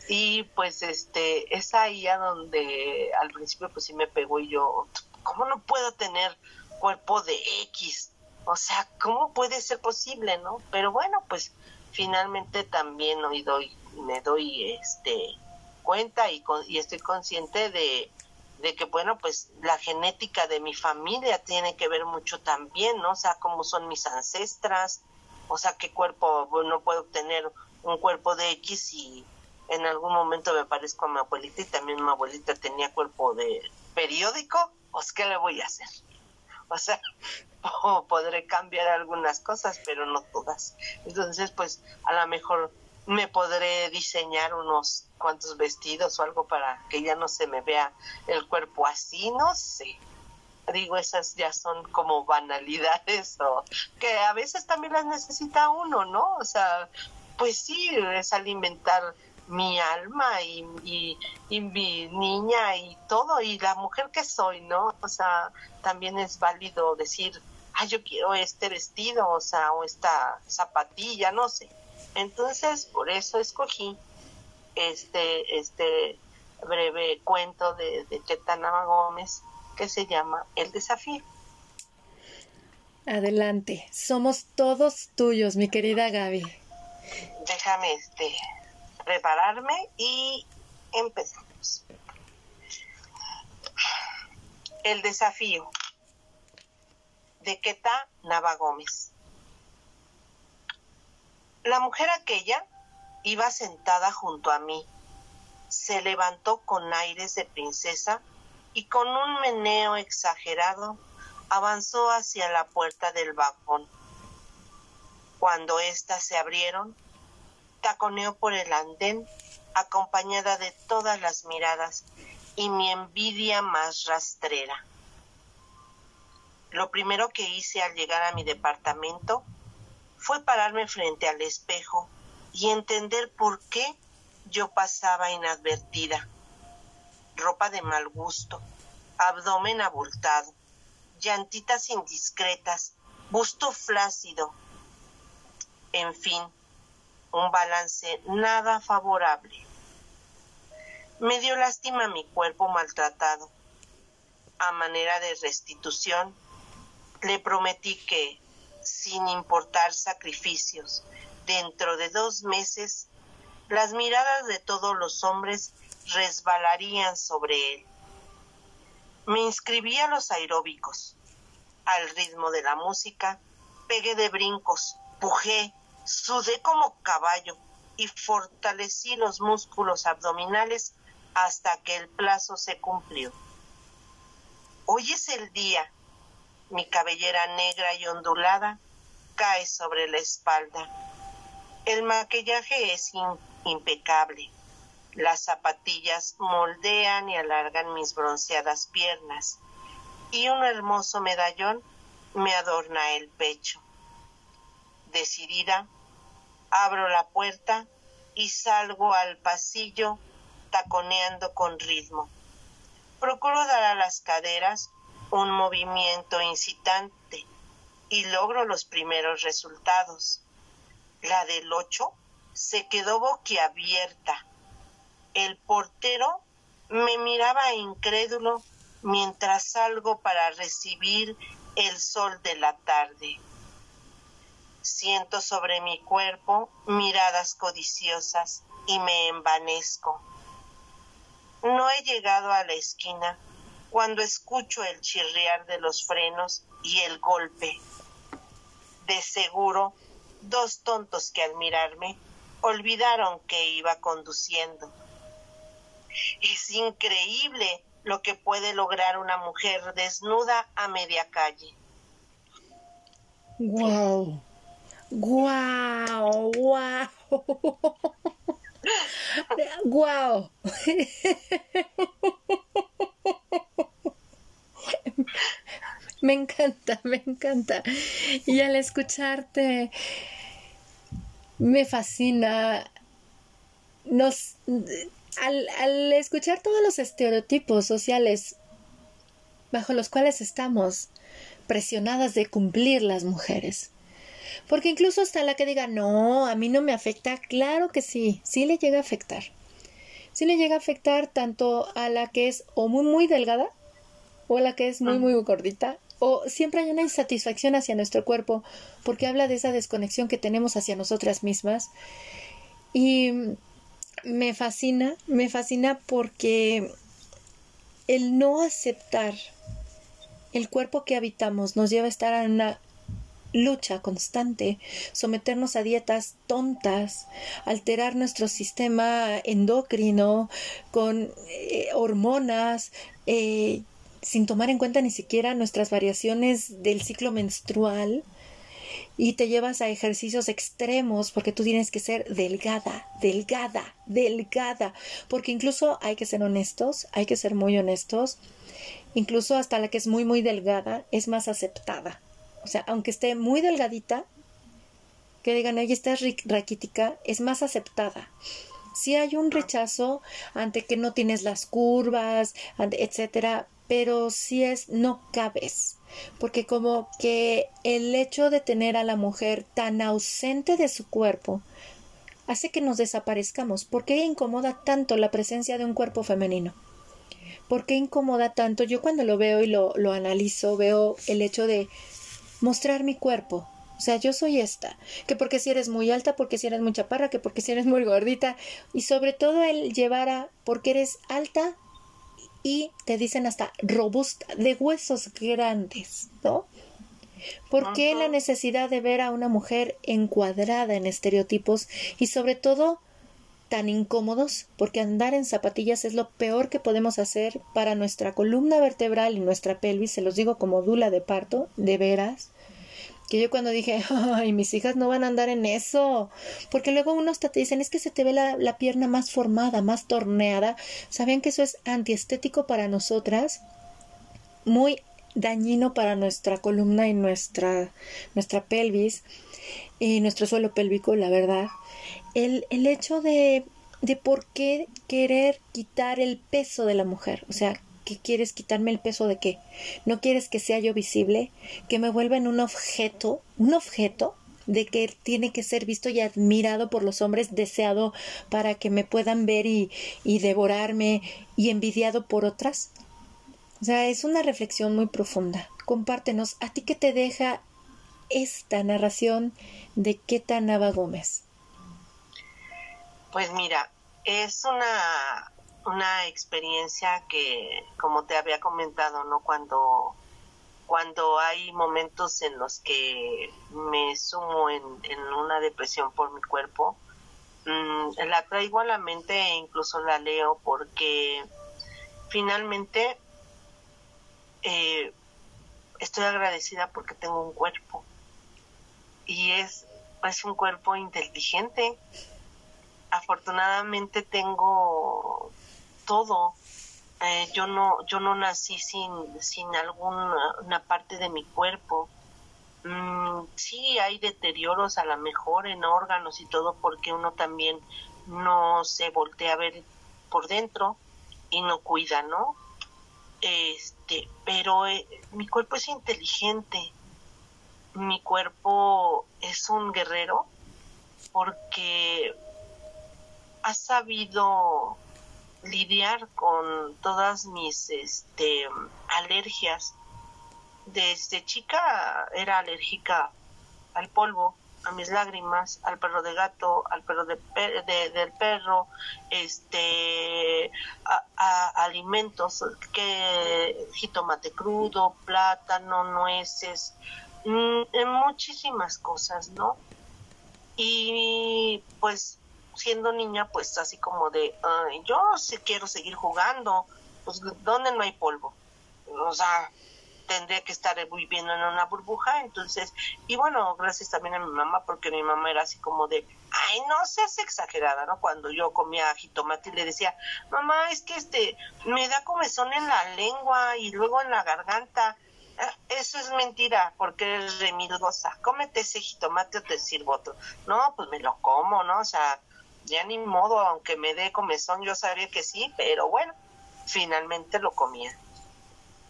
Y pues este, es ahí a donde al principio pues sí me pegó y yo, ¿cómo no puedo tener cuerpo de X? O sea, ¿cómo puede ser posible, no? Pero bueno, pues finalmente también hoy doy, me doy este cuenta y, y estoy consciente de, de que, bueno, pues la genética de mi familia tiene que ver mucho también, ¿no? O sea, cómo son mis ancestras, o sea, qué cuerpo, bueno, puedo tener un cuerpo de X y en algún momento me parezco a mi abuelita y también mi abuelita tenía cuerpo de periódico pues ¿qué le voy a hacer? O sea, podré cambiar algunas cosas, pero no todas. Entonces, pues a lo mejor me podré diseñar unos cuantos vestidos o algo para que ya no se me vea el cuerpo así, no sé. Digo, esas ya son como banalidades o que a veces también las necesita uno, ¿no? O sea, pues sí, es alimentar mi alma y, y, mi niña y todo y la mujer que soy, ¿no? O sea, también es válido decir, ah, yo quiero este vestido, o sea, o esta zapatilla, no sé. Entonces, por eso escogí este, este breve cuento de, de Gómez que se llama El desafío. Adelante, somos todos tuyos, mi querida Gaby. Déjame este prepararme y empezamos. El desafío de Queta Nava Gómez. La mujer aquella iba sentada junto a mí. Se levantó con aires de princesa y con un meneo exagerado avanzó hacia la puerta del vagón. Cuando éstas se abrieron, taconeó por el andén, acompañada de todas las miradas y mi envidia más rastrera. Lo primero que hice al llegar a mi departamento fue pararme frente al espejo y entender por qué yo pasaba inadvertida. Ropa de mal gusto, abdomen abultado, llantitas indiscretas, busto flácido, en fin, un balance nada favorable. Me dio lástima mi cuerpo maltratado. A manera de restitución, le prometí que, sin importar sacrificios, dentro de dos meses, las miradas de todos los hombres resbalarían sobre él. Me inscribí a los aeróbicos. al ritmo de la música, pegué de brincos, pujé, sudé como caballo y fortalecí los músculos abdominales hasta que el plazo se cumplió. Hoy es el día. Mi cabellera negra y ondulada cae sobre la espalda. El maquillaje es impecable. Las zapatillas moldean y alargan mis bronceadas piernas y un hermoso medallón me adorna el pecho. Decidida, abro la puerta y salgo al pasillo taconeando con ritmo. Procuro dar a las caderas un movimiento incitante y logro los primeros resultados. La del ocho se quedó boquiabierta. El portero me miraba incrédulo mientras salgo para recibir el sol de la tarde. Siento sobre mi cuerpo miradas codiciosas y me envanezco. No he llegado a la esquina cuando escucho el chirriar de los frenos y el golpe. De seguro, dos tontos que al mirarme olvidaron que iba conduciendo. Es increíble lo que puede lograr una mujer desnuda a media calle. Wow. Wow, wow. wow. Me encanta, me encanta. Y al escucharte, me fascina. Nos, al, escuchar todos los estereotipos sociales bajo los cuales estamos presionadas de cumplir las mujeres. Porque incluso hasta la que diga, no, a mí no me afecta, claro que sí, sí le llega a afectar. Sí le llega a afectar tanto a la que es o muy, muy delgada, o a la que es muy, ah. muy gordita, o siempre hay una insatisfacción hacia nuestro cuerpo, porque habla de esa desconexión que tenemos hacia nosotras mismas. Y me fascina, me fascina porque el no aceptar el cuerpo que habitamos nos lleva a estar en una lucha constante, someternos a dietas tontas, alterar nuestro sistema endocrino con eh, hormonas, eh, sin tomar en cuenta ni siquiera nuestras variaciones del ciclo menstrual, y te llevas a ejercicios extremos porque tú tienes que ser delgada, delgada, delgada, porque incluso hay que ser honestos, hay que ser muy honestos, incluso hasta la que es muy, muy delgada es más aceptada. O sea, aunque esté muy delgadita, que digan, oye, estás raquítica, es más aceptada. Si hay un rechazo ante que no tienes las curvas, etcétera, pero si es no cabes, porque como que el hecho de tener a la mujer tan ausente de su cuerpo hace que nos desaparezcamos. ¿Por qué incomoda tanto la presencia de un cuerpo femenino? ¿Por qué incomoda tanto? Yo cuando lo veo y lo, lo analizo, veo el hecho de mostrar mi cuerpo, o sea, yo soy esta. Que porque si eres muy alta, porque si eres muy chaparra, que porque si eres muy gordita. Y sobre todo el llevar a porque eres alta, y te dicen hasta robusta, de huesos grandes, ¿no? ¿Por qué la necesidad de ver a una mujer encuadrada en estereotipos y sobre todo tan incómodos? Porque andar en zapatillas es lo peor que podemos hacer para nuestra columna vertebral y nuestra pelvis, se los digo como dula de parto, de veras que yo cuando dije, ay, mis hijas no van a andar en eso, porque luego unos te dicen, es que se te ve la, la pierna más formada, más torneada, ¿sabían que eso es antiestético para nosotras? Muy dañino para nuestra columna y nuestra, nuestra pelvis y nuestro suelo pélvico, la verdad. El, el hecho de, de por qué querer quitar el peso de la mujer, o sea, ¿Qué quieres quitarme el peso de qué? ¿No quieres que sea yo visible? ¿Que me vuelva en un objeto? ¿Un objeto? de que tiene que ser visto y admirado por los hombres, deseado para que me puedan ver y, y devorarme y envidiado por otras? O sea, es una reflexión muy profunda. Compártenos, ¿a ti qué te deja esta narración de Ketanaba Gómez? Pues mira, es una una experiencia que, como te había comentado, ¿no? Cuando cuando hay momentos en los que me sumo en, una depresión por mi cuerpo, mm, la traigo a la mente e incluso la leo porque finalmente eh, estoy agradecida porque tengo un cuerpo y es, es un cuerpo inteligente. Afortunadamente tengo todo. Eh, yo no yo no nací sin sin alguna parte de mi cuerpo. Mm, sí hay deterioros a lo mejor en órganos y todo porque uno también no se voltea a ver por dentro y no cuida no este pero eh, mi cuerpo es inteligente. Mi cuerpo es un guerrero porque ha sabido lidiar con todas mis este, alergias. Desde chica era alérgica al polvo, a mis lágrimas, al perro de gato, al perro de, del perro, este, a, alimentos que jitomate crudo, plátano, nueces, mm, muchísimas cosas, ¿no? Y pues siendo niña, pues así como de, yo sí quiero seguir jugando, pues ¿dónde no hay polvo? O sea, tendría que estar viviendo en una burbuja, entonces, y bueno, gracias también a mi mamá, porque mi mamá era así como de, ay, no seas exagerada, ¿no? Cuando yo comía jitomate y le decía, mamá, es que este, me da comezón en la lengua y luego en la garganta, ah, eso es mentira, porque eres remilgosa. Cómete ese jitomate o te sirvo otro. No, pues me lo como, ¿no? O sea, ya ni modo, aunque me dé comezón, yo sabía que sí, pero bueno, finalmente lo comía.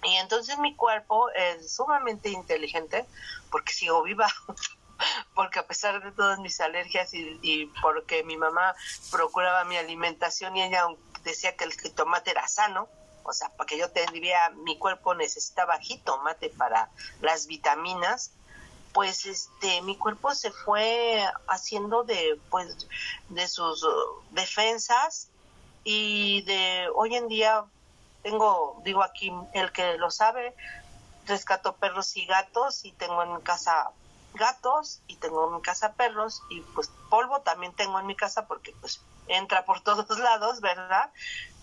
Y entonces mi cuerpo es sumamente inteligente porque sigo viva, porque a pesar de todas mis alergias y, porque mi mamá procuraba mi alimentación y ella decía que el jitomate era sano, o sea, porque yo tendría, mi cuerpo necesitaba jitomate para las vitaminas, pues este mi cuerpo se fue haciendo de pues de sus uh, defensas y de hoy en día tengo digo aquí el que lo sabe rescato perros y gatos y tengo en mi casa gatos y tengo en mi casa perros y pues polvo también tengo en mi casa porque pues entra por todos lados, ¿verdad?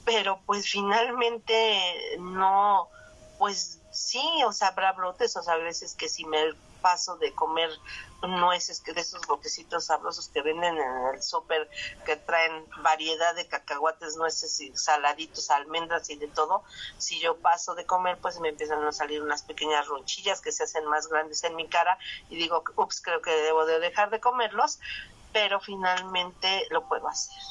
Pero pues finalmente no, pues sí, o sea, habrá brotes, o sea, a veces que si me paso de comer nueces, que de esos botecitos sabrosos que venden en el súper, que traen variedad de cacahuates, nueces y saladitos, almendras y de todo, si yo paso de comer, pues me empiezan a salir unas pequeñas ronchillas que se hacen más grandes en mi cara y digo, ups, creo que debo de dejar de comerlos, pero finalmente lo puedo hacer.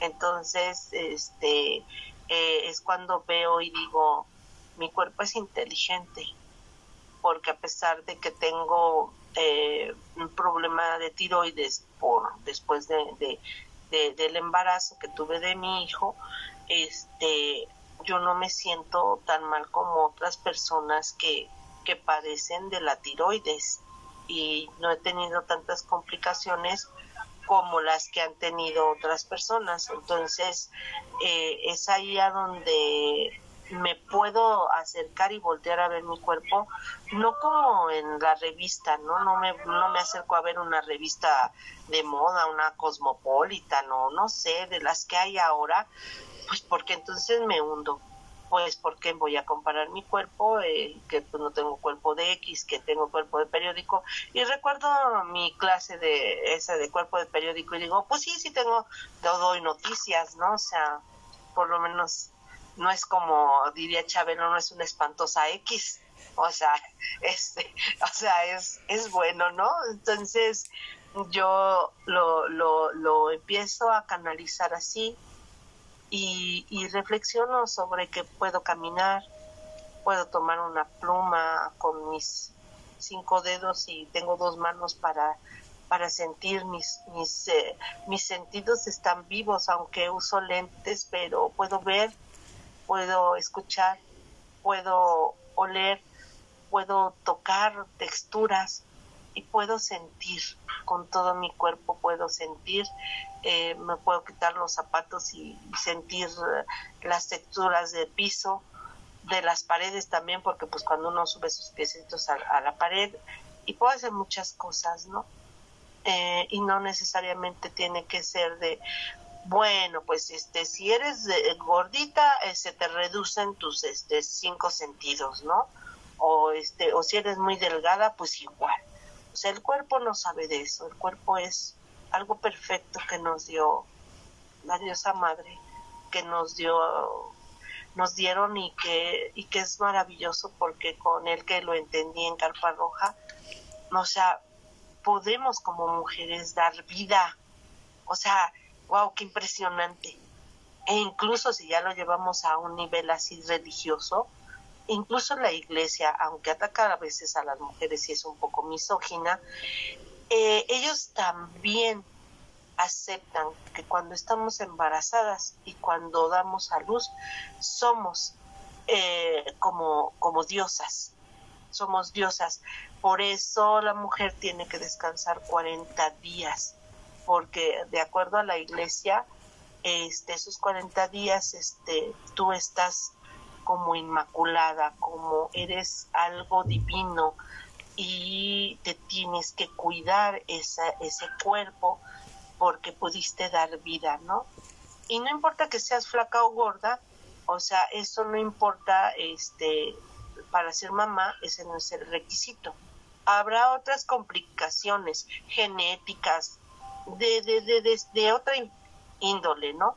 Entonces, este, eh, es cuando veo y digo, mi cuerpo es inteligente, porque a pesar de que tengo eh, un problema de tiroides por después de, del embarazo que tuve de mi hijo, este, yo no me siento tan mal como otras personas que, que padecen de la tiroides y no he tenido tantas complicaciones como las que han tenido otras personas. Entonces, eh, es ahí a donde me puedo acercar y voltear a ver mi cuerpo, no como en la revista, ¿no? No me, no me acerco a ver una revista de moda, una cosmopolita, no, no sé, de las que hay ahora, pues porque entonces me hundo. Pues porque voy a comparar mi cuerpo, eh, que pues no tengo cuerpo de X, que tengo cuerpo de periódico. Y recuerdo mi clase de esa de cuerpo de periódico y digo, pues sí, sí tengo, doy noticias, ¿no? O sea, por lo menos no es como diría Chabelo, no es una espantosa X, o sea, este, o sea, es, es bueno, ¿no? Entonces yo lo, lo, lo empiezo a canalizar así y, reflexiono sobre que puedo caminar, puedo tomar una pluma con mis cinco dedos y tengo dos manos para para sentir mis mis eh, mis sentidos están vivos aunque uso lentes pero puedo ver puedo escuchar, puedo oler, puedo tocar texturas y puedo sentir con todo mi cuerpo, puedo sentir, eh, me puedo quitar los zapatos y, sentir las texturas del piso, de las paredes también, porque pues cuando uno sube sus piecitos a, la pared y puede hacer muchas cosas, ¿no? Eh, y no necesariamente tiene que ser de, bueno, pues este, si eres gordita, eh, se te reducen tus este, cinco sentidos, ¿no? O, este, o si eres muy delgada, pues igual. O sea, el cuerpo no sabe de eso, el cuerpo es algo perfecto que nos dio la diosa madre, que nos dio nos dieron y que y que es maravilloso porque con el que lo entendí en Carpa Roja, o sea, podemos como mujeres dar vida. O sea, wow, qué impresionante. E incluso si ya lo llevamos a un nivel así religioso, incluso la iglesia, aunque ataca a veces a las mujeres y es un poco misógina, eh, ellos también aceptan que cuando estamos embarazadas y cuando damos a luz, somos eh, como, como diosas, somos diosas. Por eso la mujer tiene que descansar 40 días porque de acuerdo a la iglesia, este, esos 40 días, este, tú estás como inmaculada, como eres algo divino y te tienes que cuidar esa, ese cuerpo porque pudiste dar vida, ¿no? Y no importa que seas flaca o gorda, o sea, eso no importa, este, para ser mamá, ese no es el requisito. Habrá otras complicaciones genéticas, de, de, de, de, otra índole, ¿no?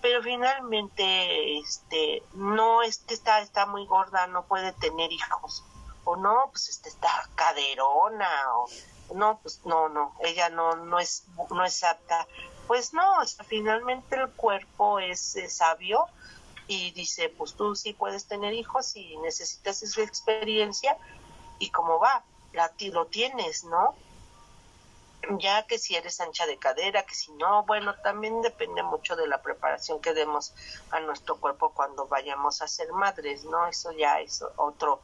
Pero finalmente, este, no es que está, está muy gorda, no puede tener hijos, o no, pues este, está caderona, o no, pues no, no, ella no, no es, no es apta. Pues no, finalmente el cuerpo es, sabio y dice, pues tú sí puedes tener hijos y necesitas esa experiencia y cómo va, la, lo tienes, ¿no? Ya que si eres ancha de cadera, que si no, bueno, también depende mucho de la preparación que demos a nuestro cuerpo cuando vayamos a ser madres, ¿no? Eso ya es otro,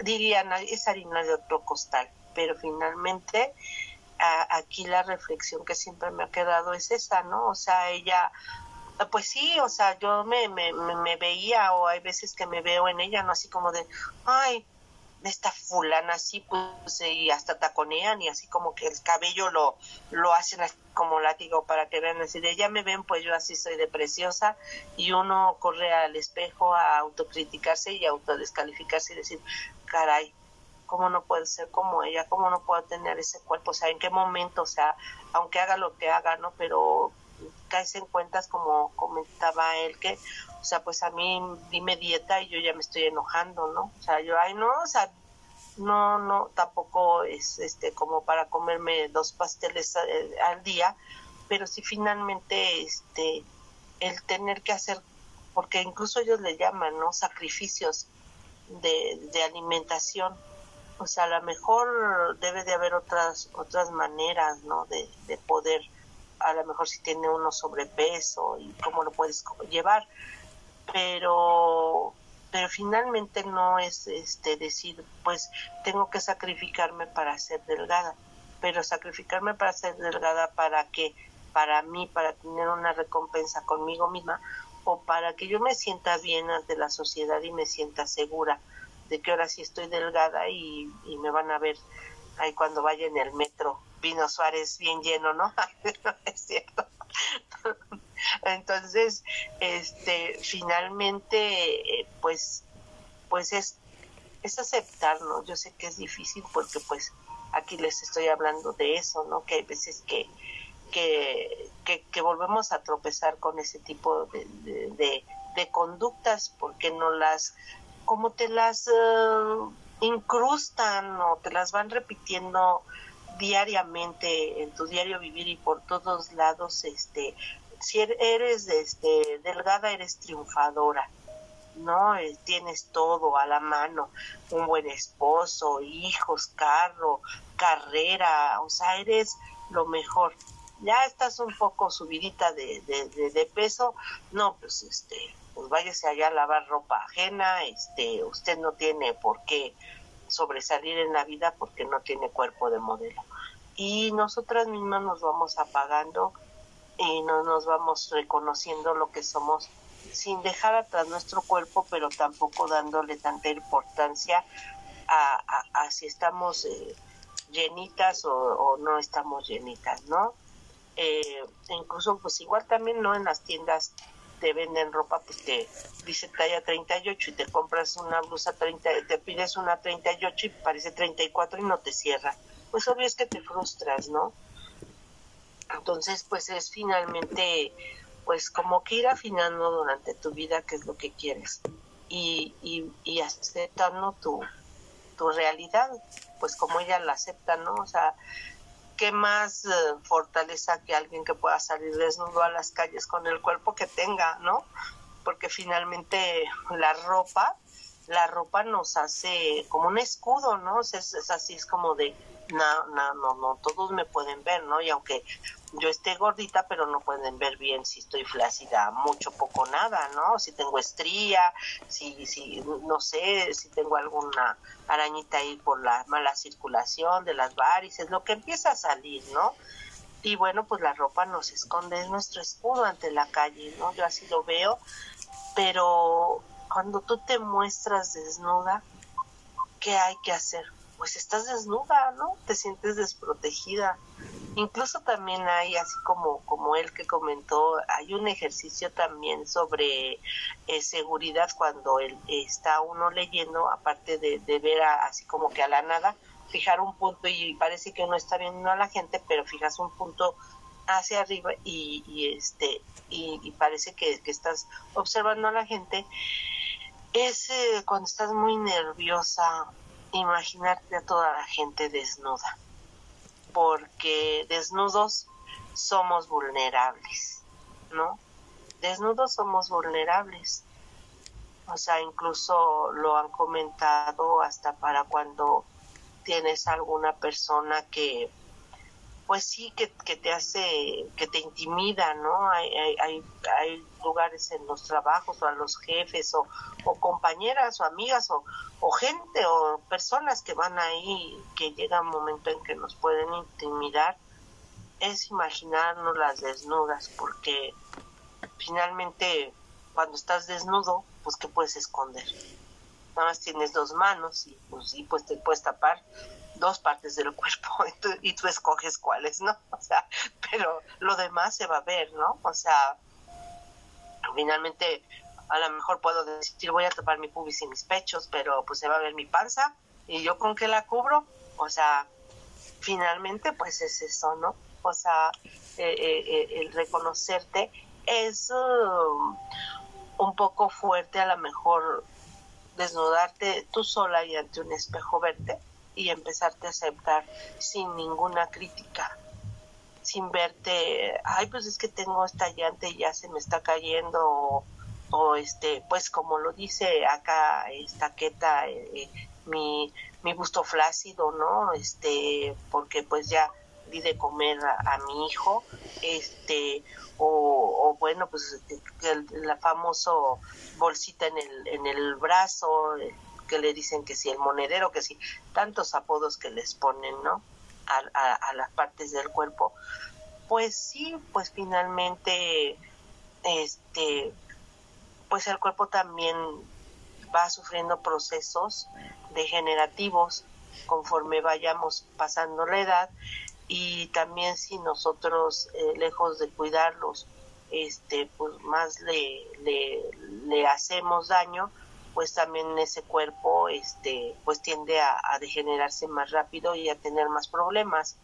dirían, es harina de otro costal, pero finalmente aquí la reflexión que siempre me ha quedado es esa, ¿no? O sea, ella, pues sí, o sea, yo me, me, me veía o hay veces que me veo en ella, ¿no? Así como de, ay, esta fulana así, pues, y hasta taconean y así como que el cabello lo, lo hacen como látigo para que vean así de ya me ven, pues yo así soy de preciosa y uno corre al espejo a autocriticarse y autodescalificarse y decir, caray, ¿cómo no puede ser como ella? ¿Cómo no puedo tener ese cuerpo? O sea, ¿en qué momento? O sea, aunque haga lo que haga, ¿no? Pero caes en cuentas como comentaba él que o sea pues a mí dime dieta y yo ya me estoy enojando no o sea yo ay no o sea no no tampoco es este como para comerme dos pasteles eh, al día pero si finalmente este el tener que hacer porque incluso ellos le llaman no sacrificios de, de alimentación. O sea a lo mejor debe de haber otras otras maneras no de, de poder a lo mejor si tiene uno sobrepeso y cómo lo puedes llevar, pero pero finalmente no es este decir pues tengo que sacrificarme para ser delgada, pero sacrificarme para ser delgada para que para mí para tener una recompensa conmigo misma o para que yo me sienta bien ante la sociedad y me sienta segura de que ahora sí estoy delgada y, y me van a ver ahí cuando vaya en el metro Pino Suárez bien lleno, ¿no? es cierto. Entonces, este, finalmente, eh, pues, pues es, es aceptarlo. Yo sé que es difícil porque, pues, aquí les estoy hablando de eso, ¿no? Que hay veces que, que, que, volvemos a tropezar con ese tipo de, de, conductas porque no las, como te las uh, incrustan o te las van repitiendo diariamente en tu diario vivir y por todos lados, este, si er-, eres este, delgada, eres triunfadora, ¿no? Eh, tienes todo a la mano, un buen esposo, hijos, carro, carrera, o sea, eres lo mejor. Ya estás un poco subidita de, de, peso, no, pues este, pues váyase allá a lavar ropa ajena, este, usted no tiene por qué sobresalir en la vida porque no tiene cuerpo de modelo. Y nosotras mismas nos vamos apagando y no nos vamos reconociendo lo que somos sin dejar atrás nuestro cuerpo, pero tampoco dándole tanta importancia a, si estamos eh, llenitas o, no estamos llenitas, ¿no? Eh, incluso pues igual también, ¿no? En las tiendas te venden ropa, pues te dice talla 38 y te compras una blusa 30, te pides una 38 y parece 34 y no te cierra. Pues obvio es que te frustras, ¿no? Entonces, pues es finalmente, pues como que ir afinando durante tu vida qué es lo que quieres y, y, y aceptando tu, tu realidad, pues como ella la acepta, ¿no? O sea, ¿qué más eh, fortaleza que alguien que pueda salir desnudo a las calles con el cuerpo que tenga, ¿no? Porque finalmente la ropa, la ropa nos hace como un escudo, ¿no? es, es así, es como de, no, no, no, no, todos me pueden ver, ¿no? Y aunque yo esté gordita, pero no pueden ver bien si estoy flácida, mucho, poco, nada, ¿no? Si tengo estría, si, si, no sé, si tengo alguna arañita ahí por la mala circulación de las varices, lo que empieza a salir, ¿no? Y bueno, pues la ropa nos esconde, es nuestro escudo ante la calle, ¿no? Yo así lo veo, pero cuando tú te muestras desnuda, ¿qué hay que hacer? Pues estás desnuda, ¿no? Te sientes desprotegida Incluso también hay, así como, como él que comentó, hay un ejercicio también sobre eh, seguridad cuando él, está uno leyendo, aparte de, ver así como que a la nada, fijar un punto y parece que uno está viendo a la gente, pero fijas un punto hacia arriba y, este y, parece que, estás observando a la gente es eh, cuando estás muy nerviosa imaginarte a toda la gente desnuda porque desnudos somos vulnerables, ¿no? Desnudos somos vulnerables. O sea, incluso lo han comentado hasta para cuando tienes alguna persona que, pues sí, que, te hace, que te intimida, ¿no? Hay, hay, hay, lugares en los trabajos o a los jefes o, o compañeras o amigas o, o gente o personas que van ahí que llega un momento en que nos pueden intimidar. Es imaginarnos las desnudas porque finalmente cuando estás desnudo pues que puedes esconder nada más tienes dos manos y pues, y pues te puedes tapar dos partes del cuerpo y tú, escoges cuáles no o sea pero lo demás se va a ver no o sea finalmente a lo mejor puedo decir voy a tapar mi pubis y mis pechos, pero pues se va a ver mi panza y yo con qué la cubro, o sea, finalmente pues es eso, ¿no? O sea, eh, eh, eh, el reconocerte es um, un poco fuerte a lo mejor desnudarte tú sola y ante un espejo verte y empezarte a aceptar sin ninguna crítica sin verte, ay, pues es que tengo esta llanta y ya se me está cayendo, o, este pues como lo dice acá esta queta eh, mi, mi gusto flácido no este porque pues ya di de comer a, mi hijo este o, bueno pues el, la famoso bolsita en el en el brazo que le dicen que si el monedero que si tantos apodos que les ponen no a, a las partes del cuerpo pues sí pues finalmente este pues el cuerpo también va sufriendo procesos degenerativos conforme vayamos pasando la edad y también si nosotros eh, lejos de cuidarlos este pues más le, le, hacemos daño pues también ese cuerpo este pues tiende a, degenerarse más rápido y a tener más problemas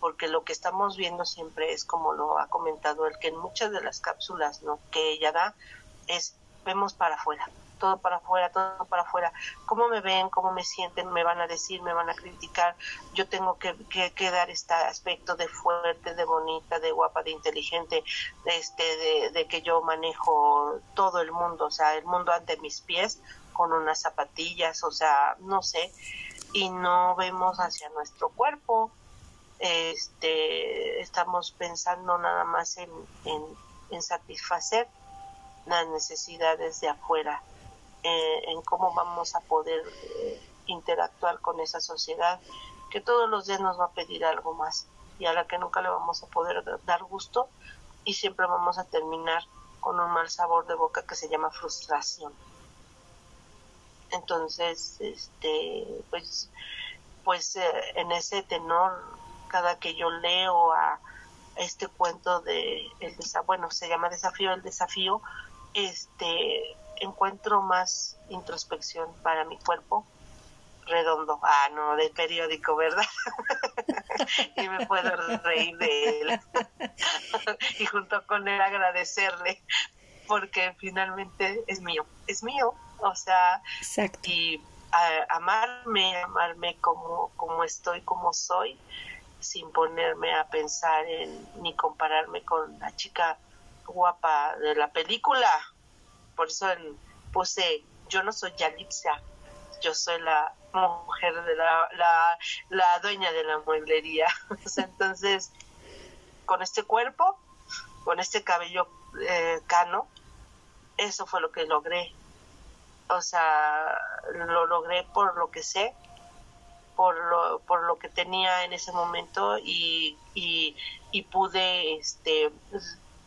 porque lo que estamos viendo siempre es como lo ha comentado el que en muchas de las cápsulas no que ella da es vemos para afuera, todo para afuera, todo para afuera. ¿Cómo me ven? ¿Cómo me sienten? ¿Me van a decir? ¿Me van a criticar? Yo tengo que, que, dar este aspecto de fuerte, de bonita, de guapa, de inteligente, de, este, de, que yo manejo todo el mundo, o sea, el mundo ante mis pies con unas zapatillas, o sea, no sé, y no vemos hacia nuestro cuerpo. Este, estamos pensando nada más en, en satisfacer las necesidades de afuera, eh, en cómo vamos a poder eh, interactuar con esa sociedad que todos los días nos va a pedir algo más y a la que nunca le vamos a poder dar gusto y siempre vamos a terminar con un mal sabor de boca que se llama frustración. Entonces, este, pues, pues eh, en ese tenor, cada que yo leo a este cuento de el bueno, se llama Desafío el desafío, este, encuentro más introspección para mi cuerpo redondo, ah, no, de periódico, ¿verdad? y me puedo reír de él. y junto con él agradecerle, porque finalmente es mío, es mío, o sea, y amarme, amarme como, como estoy, como soy, sin ponerme a pensar en ni compararme con la chica guapa de la película. Por eso puse, yo no soy Yalitza, yo soy la mujer de la, la, la dueña de la mueblería. Entonces, con este cuerpo, con este cabello eh, cano, eso fue lo que logré. O sea, lo logré por lo que sé, por lo, por lo que tenía en ese momento y, y, y pude este,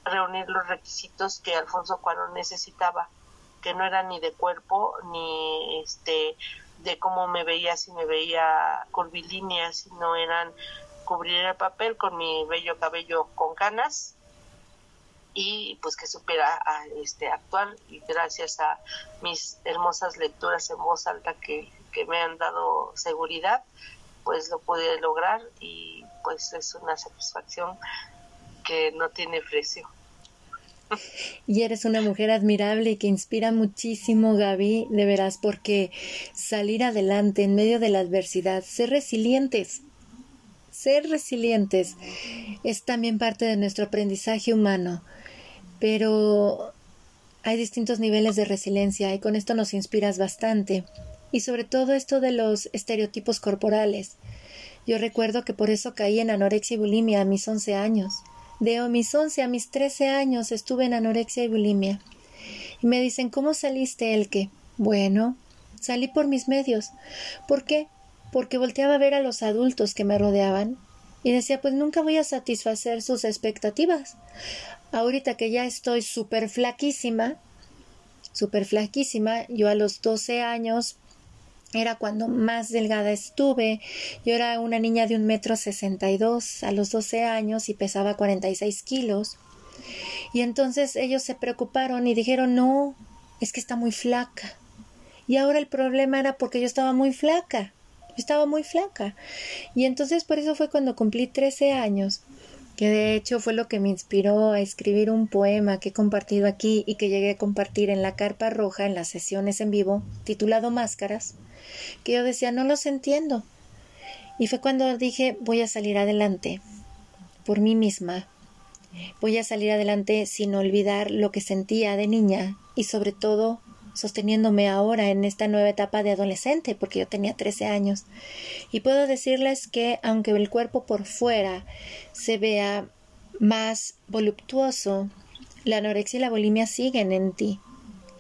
reunir los requisitos que Alfonso Cuarón necesitaba, que no eran ni de cuerpo ni este de cómo me veía, si me veía curvilínea, si no eran cubrir el papel con mi bello cabello con canas y pues que supiera a, este actuar. Y gracias a mis hermosas lecturas en voz alta que, que me han dado seguridad pues lo pude lograr y pues es una satisfacción no tiene precio. Y eres una mujer admirable y que inspira muchísimo, Gaby, de veras, porque salir adelante en medio de la adversidad, ser resilientes, ser resilientes es también parte de nuestro aprendizaje humano. Pero hay distintos niveles de resiliencia y con esto nos inspiras bastante. Y sobre todo esto de los estereotipos corporales. Yo recuerdo que por eso caí en anorexia y bulimia a mis once años. De mis 11 a mis 13 años estuve en anorexia y bulimia. Y me dicen, ¿cómo saliste, el qué? Bueno, salí por mis medios. ¿Por qué? Porque volteaba a ver a los adultos que me rodeaban y decía, pues nunca voy a satisfacer sus expectativas. Ahorita que ya estoy súper flaquísima, súper flaquísima, yo a los 12 años era cuando más delgada estuve. Yo era una niña de un metro sesenta y dos a los doce años y pesaba cuarenta y seis kilos. Y entonces ellos se preocuparon y dijeron no, es que está muy flaca. Y ahora el problema era porque yo estaba muy flaca. Yo estaba muy flaca. Y entonces por eso fue cuando cumplí trece años que de hecho fue lo que me inspiró a escribir un poema que he compartido aquí y que llegué a compartir en la carpa roja en las sesiones en vivo, titulado Máscaras, que yo decía no los entiendo. Y fue cuando dije voy a salir adelante por mí misma. Voy a salir adelante sin olvidar lo que sentía de niña y sobre todo sosteniéndome ahora en esta nueva etapa de adolescente, porque yo tenía 13 años. Y puedo decirles que aunque el cuerpo por fuera se vea más voluptuoso, la anorexia y la bulimia siguen en ti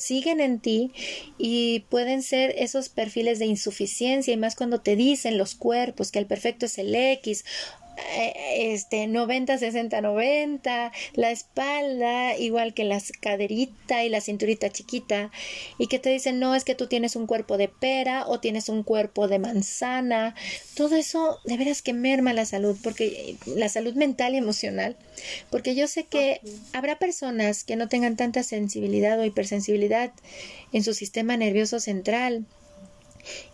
siguen en ti y pueden ser esos perfiles de insuficiencia y más cuando te dicen los cuerpos que el perfecto es el X este 90 60 90 la espalda igual que la caderita y la cinturita chiquita y que te dicen no es que tú tienes un cuerpo de pera o tienes un cuerpo de manzana todo eso de veras que merma la salud porque la salud mental y emocional porque yo sé que habrá personas que no tengan tanta sensibilidad o hipersensibilidad en su sistema nervioso central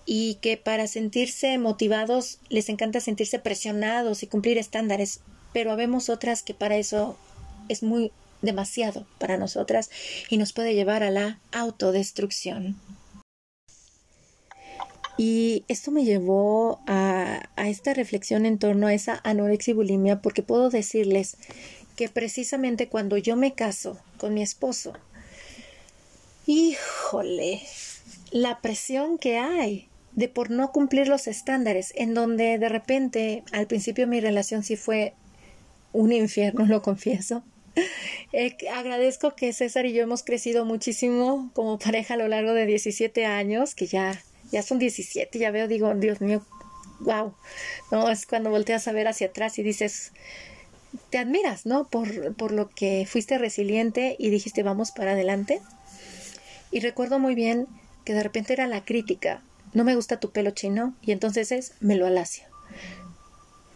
y que para sentirse motivados les encanta sentirse presionados y cumplir estándares, pero habemos otras que para eso es muy demasiado para nosotras y nos puede llevar a la autodestrucción. Y esto me llevó a, a, esta reflexión en torno a esa anorexia y bulimia porque puedo decirles que precisamente cuando yo me caso con mi esposo, híjole, la presión que hay de por no cumplir los estándares, en donde de repente al principio mi relación sí fue un infierno, lo confieso. Eh, agradezco que César y yo hemos crecido muchísimo como pareja a lo largo de 17 años, que ya, ya son 17, ya veo, digo, Dios mío, wow. No, es cuando volteas a ver hacia atrás y dices, te admiras, ¿no? Por, por lo que fuiste resiliente y dijiste vamos para adelante. Y recuerdo muy bien que de repente era la crítica, no me gusta tu pelo chino y entonces es me lo alacio.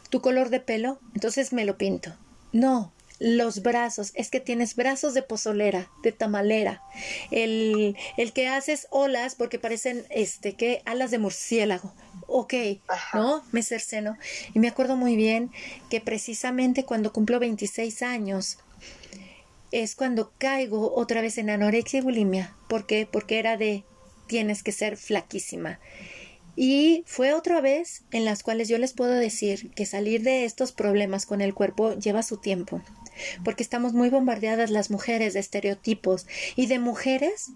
Tu color de pelo, entonces me lo pinto. No, los brazos, es que tienes brazos de pozolera, de tamalera, el, el que haces olas porque parecen, este, que alas de murciélago, ok, ¿no? Me cerceno. Y me acuerdo muy bien que precisamente cuando cumplo 26 años, es cuando caigo otra vez en anorexia y bulimia. ¿Por qué? Porque era de tienes que ser flaquísima. Y fue otra vez en las cuales yo les puedo decir que salir de estos problemas con el cuerpo lleva su tiempo porque estamos muy bombardeadas las mujeres de estereotipos y de mujeres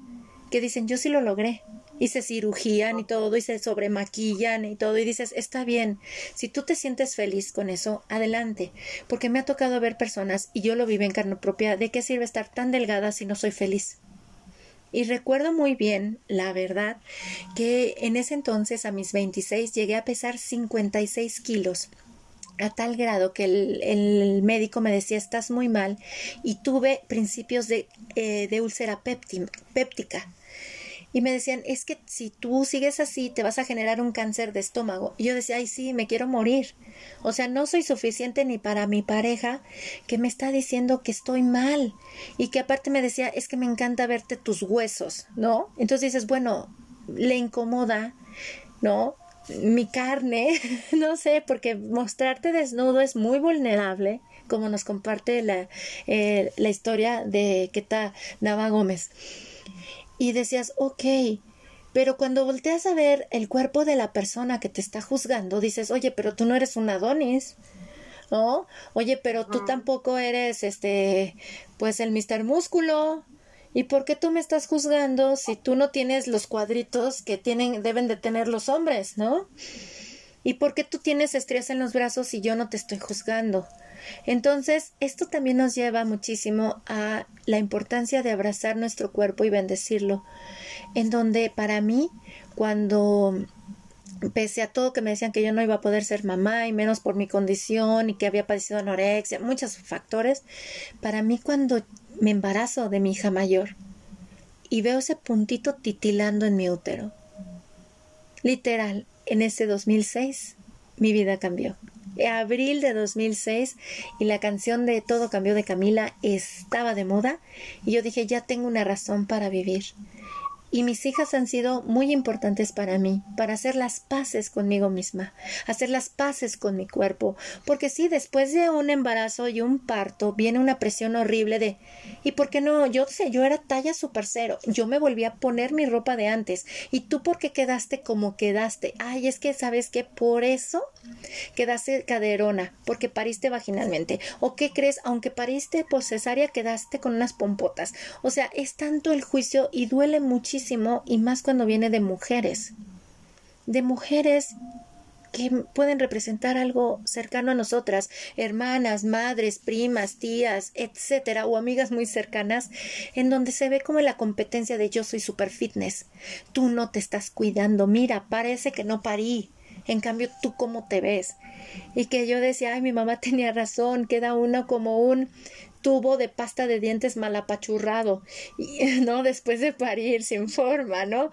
que dicen yo sí lo logré y se cirujían y todo y se sobremaquillan y todo y dices está bien si tú te sientes feliz con eso adelante porque me ha tocado ver personas y yo lo vivo en carne propia de qué sirve estar tan delgada si no soy feliz y recuerdo muy bien, la verdad, que en ese entonces, a mis 26, llegué a pesar 56 kilos a tal grado que el, médico me decía estás muy mal y tuve principios de, eh, de úlcera péptica. Y me decían, es que si tú sigues así, te vas a generar un cáncer de estómago. Y yo decía, ay, sí, me quiero morir. O sea, no soy suficiente ni para mi pareja que me está diciendo que estoy mal. Y que aparte me decía, es que me encanta verte tus huesos, ¿no? Entonces dices, bueno, le incomoda, ¿no? mi carne, no sé, porque mostrarte desnudo es muy vulnerable, como nos comparte la, eh, la historia de Keta Nava Gómez. Y decías, ok, pero cuando volteas a ver el cuerpo de la persona que te está juzgando, dices, oye, pero tú no eres un Adonis. ¿No? Oye, pero tú tampoco eres este, pues el Mister Músculo, ¿Y por qué tú me estás juzgando si tú no tienes los cuadritos que tienen, deben de tener los hombres, ¿no? ¿Y por qué tú tienes estrías en los brazos y yo no te estoy juzgando? Entonces, esto también nos lleva muchísimo a la importancia de abrazar nuestro cuerpo y bendecirlo, en donde para mí, cuando pese a todo que me decían que yo no iba a poder ser mamá y menos por mi condición y que había padecido anorexia, muchos factores, para mí cuando me embarazo de mi hija mayor y veo ese puntito titilando en mi útero. Literal, en ese 2006 mi vida cambió. Abril de 2006 y la canción de Todo cambió de Camila estaba de moda y yo dije ya tengo una razón para vivir y mis hijas han sido muy importantes para mí, para hacer las paces conmigo misma, hacer las paces con mi cuerpo, porque si después de un embarazo y un parto viene una presión horrible de ¿y por qué no? Yo sé, yo era talla super cero, yo me volví a poner mi ropa de antes, y tú por qué quedaste como quedaste, ay, es que sabes que por eso quedaste caderona, porque pariste vaginalmente, o qué crees, aunque pariste por cesárea, quedaste con unas pompotas, o sea, es tanto el juicio y duele muchísimo y más cuando viene de mujeres, de mujeres que pueden representar algo cercano a nosotras, hermanas, madres, primas, tías, etcétera, o amigas muy cercanas, en donde se ve como la competencia de yo soy super fitness. Tú no te estás cuidando, mira, parece que no parí. En cambio, tú cómo te ves. Y que yo decía, ay, mi mamá tenía razón, queda uno como un tubo de pasta de dientes malapachurrado, ¿no? Después de parir, sin forma, ¿no?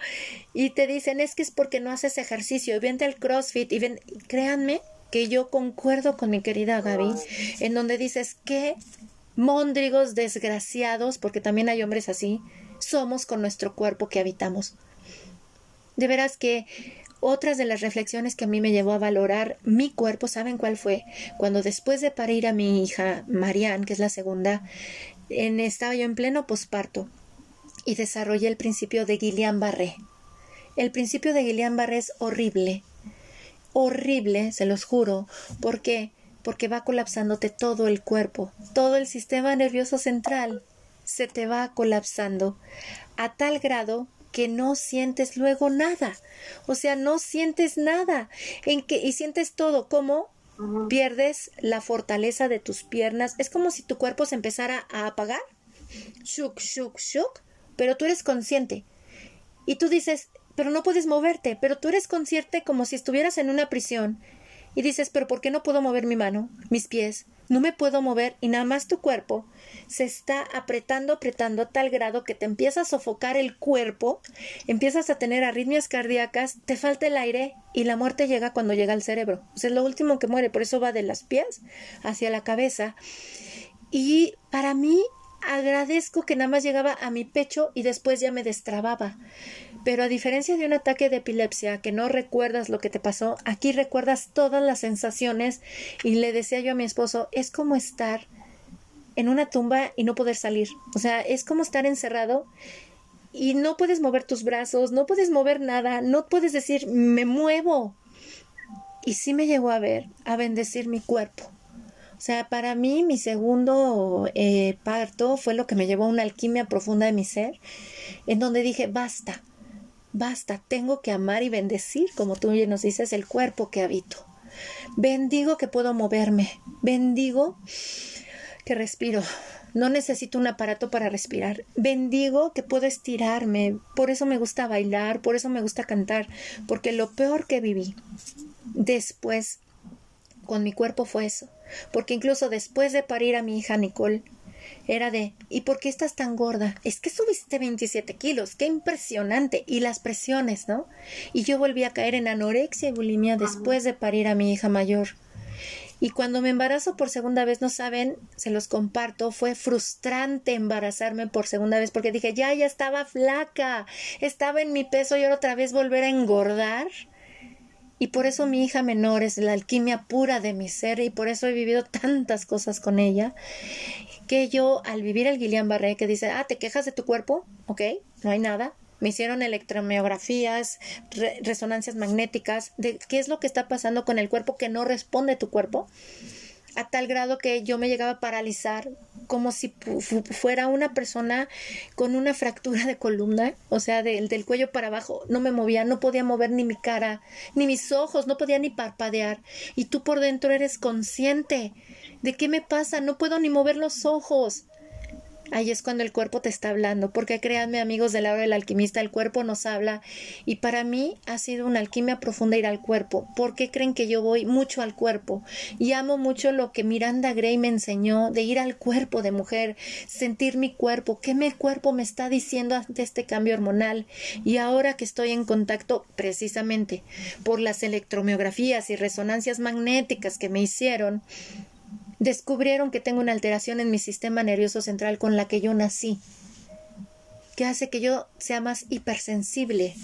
Y te dicen, es que es porque no haces ejercicio, y vente al CrossFit, y ven, créanme que yo concuerdo con mi querida Gaby, en donde dices que móndrigos desgraciados, porque también hay hombres así, somos con nuestro cuerpo que habitamos. De veras que otras de las reflexiones que a mí me llevó a valorar mi cuerpo, ¿saben cuál fue? Cuando después de parir a mi hija Marianne, que es la segunda, estaba yo en pleno posparto y desarrollé el principio de Guillain-Barré. El principio de Guillain-Barré es horrible, horrible, se los juro, ¿por qué? Porque va colapsándote todo el cuerpo, todo el sistema nervioso central se te va colapsando a tal grado que no sientes luego nada. O sea, no sientes nada. En que, y sientes todo. como Pierdes la fortaleza de tus piernas. Es como si tu cuerpo se empezara a apagar. Shuk, shuk, shuk. Pero tú eres consciente. Y tú dices, pero no puedes moverte. Pero tú eres consciente como si estuvieras en una prisión. Y dices, pero ¿por qué no puedo mover mi mano, mis pies, no me puedo mover y nada más tu cuerpo se está apretando, apretando a tal grado que te empieza a sofocar el cuerpo, empiezas a tener arritmias cardíacas, te falta el aire y la muerte llega cuando llega al cerebro. O sea, es lo último que muere, por eso va de las pies hacia la cabeza. Y para mí agradezco que nada más llegaba a mi pecho y después ya me destrababa. Pero a diferencia de un ataque de epilepsia, que no recuerdas lo que te pasó, aquí recuerdas todas las sensaciones y le decía yo a mi esposo, es como estar en una tumba y no poder salir. O sea, es como estar encerrado y no puedes mover tus brazos, no puedes mover nada, no puedes decir, me muevo. Y sí me llegó a ver, a bendecir mi cuerpo. O sea, para mí mi segundo eh, parto fue lo que me llevó a una alquimia profunda de mi ser, en donde dije, basta, Basta, tengo que amar y bendecir, como tú nos dices, el cuerpo que habito. Bendigo que puedo moverme. Bendigo que respiro. No necesito un aparato para respirar. Bendigo que puedo estirarme. Por eso me gusta bailar, por eso me gusta cantar, porque lo peor que viví después con mi cuerpo fue eso. Porque incluso después de parir a mi hija Nicole, era de ¿y por qué estás tan gorda? Es que subiste 27 kilos, qué impresionante. Y las presiones, ¿no? Y yo volví a caer en anorexia y bulimia después de parir a mi hija mayor. Y cuando me embarazo por segunda vez, no saben, se los comparto, fue frustrante embarazarme por segunda vez porque dije, ya, ya estaba flaca, estaba en mi peso y ahora otra vez volver a engordar. Y por eso mi hija menor es la alquimia pura de mi ser y por eso he vivido tantas cosas con ella que yo al vivir el Guillain Barré que dice, ah, te quejas de tu cuerpo, ok, no hay nada. Me hicieron electromiografías, resonancias magnéticas, de qué es lo que está pasando con el cuerpo que no responde tu cuerpo, a tal grado que yo me llegaba a paralizar como si fuera una persona con una fractura de columna, o sea, del cuello para abajo, no me movía, no podía mover ni mi cara, ni mis ojos, no podía ni parpadear, y tú por dentro eres consciente ¿De qué me pasa? No puedo ni mover los ojos. Ahí es cuando el cuerpo te está hablando, porque créanme amigos de la hora del alquimista, el cuerpo nos habla y para mí ha sido una alquimia profunda ir al cuerpo. ¿Por qué creen que yo voy mucho al cuerpo? Y amo mucho lo que Miranda Gray me enseñó de ir al cuerpo de mujer, sentir mi cuerpo, qué mi cuerpo me está diciendo ante este cambio hormonal. Y ahora que estoy en contacto precisamente por las electromiografías y resonancias magnéticas que me hicieron, descubrieron que tengo una alteración en mi sistema nervioso central con la que yo nací, que hace que yo sea más hipersensible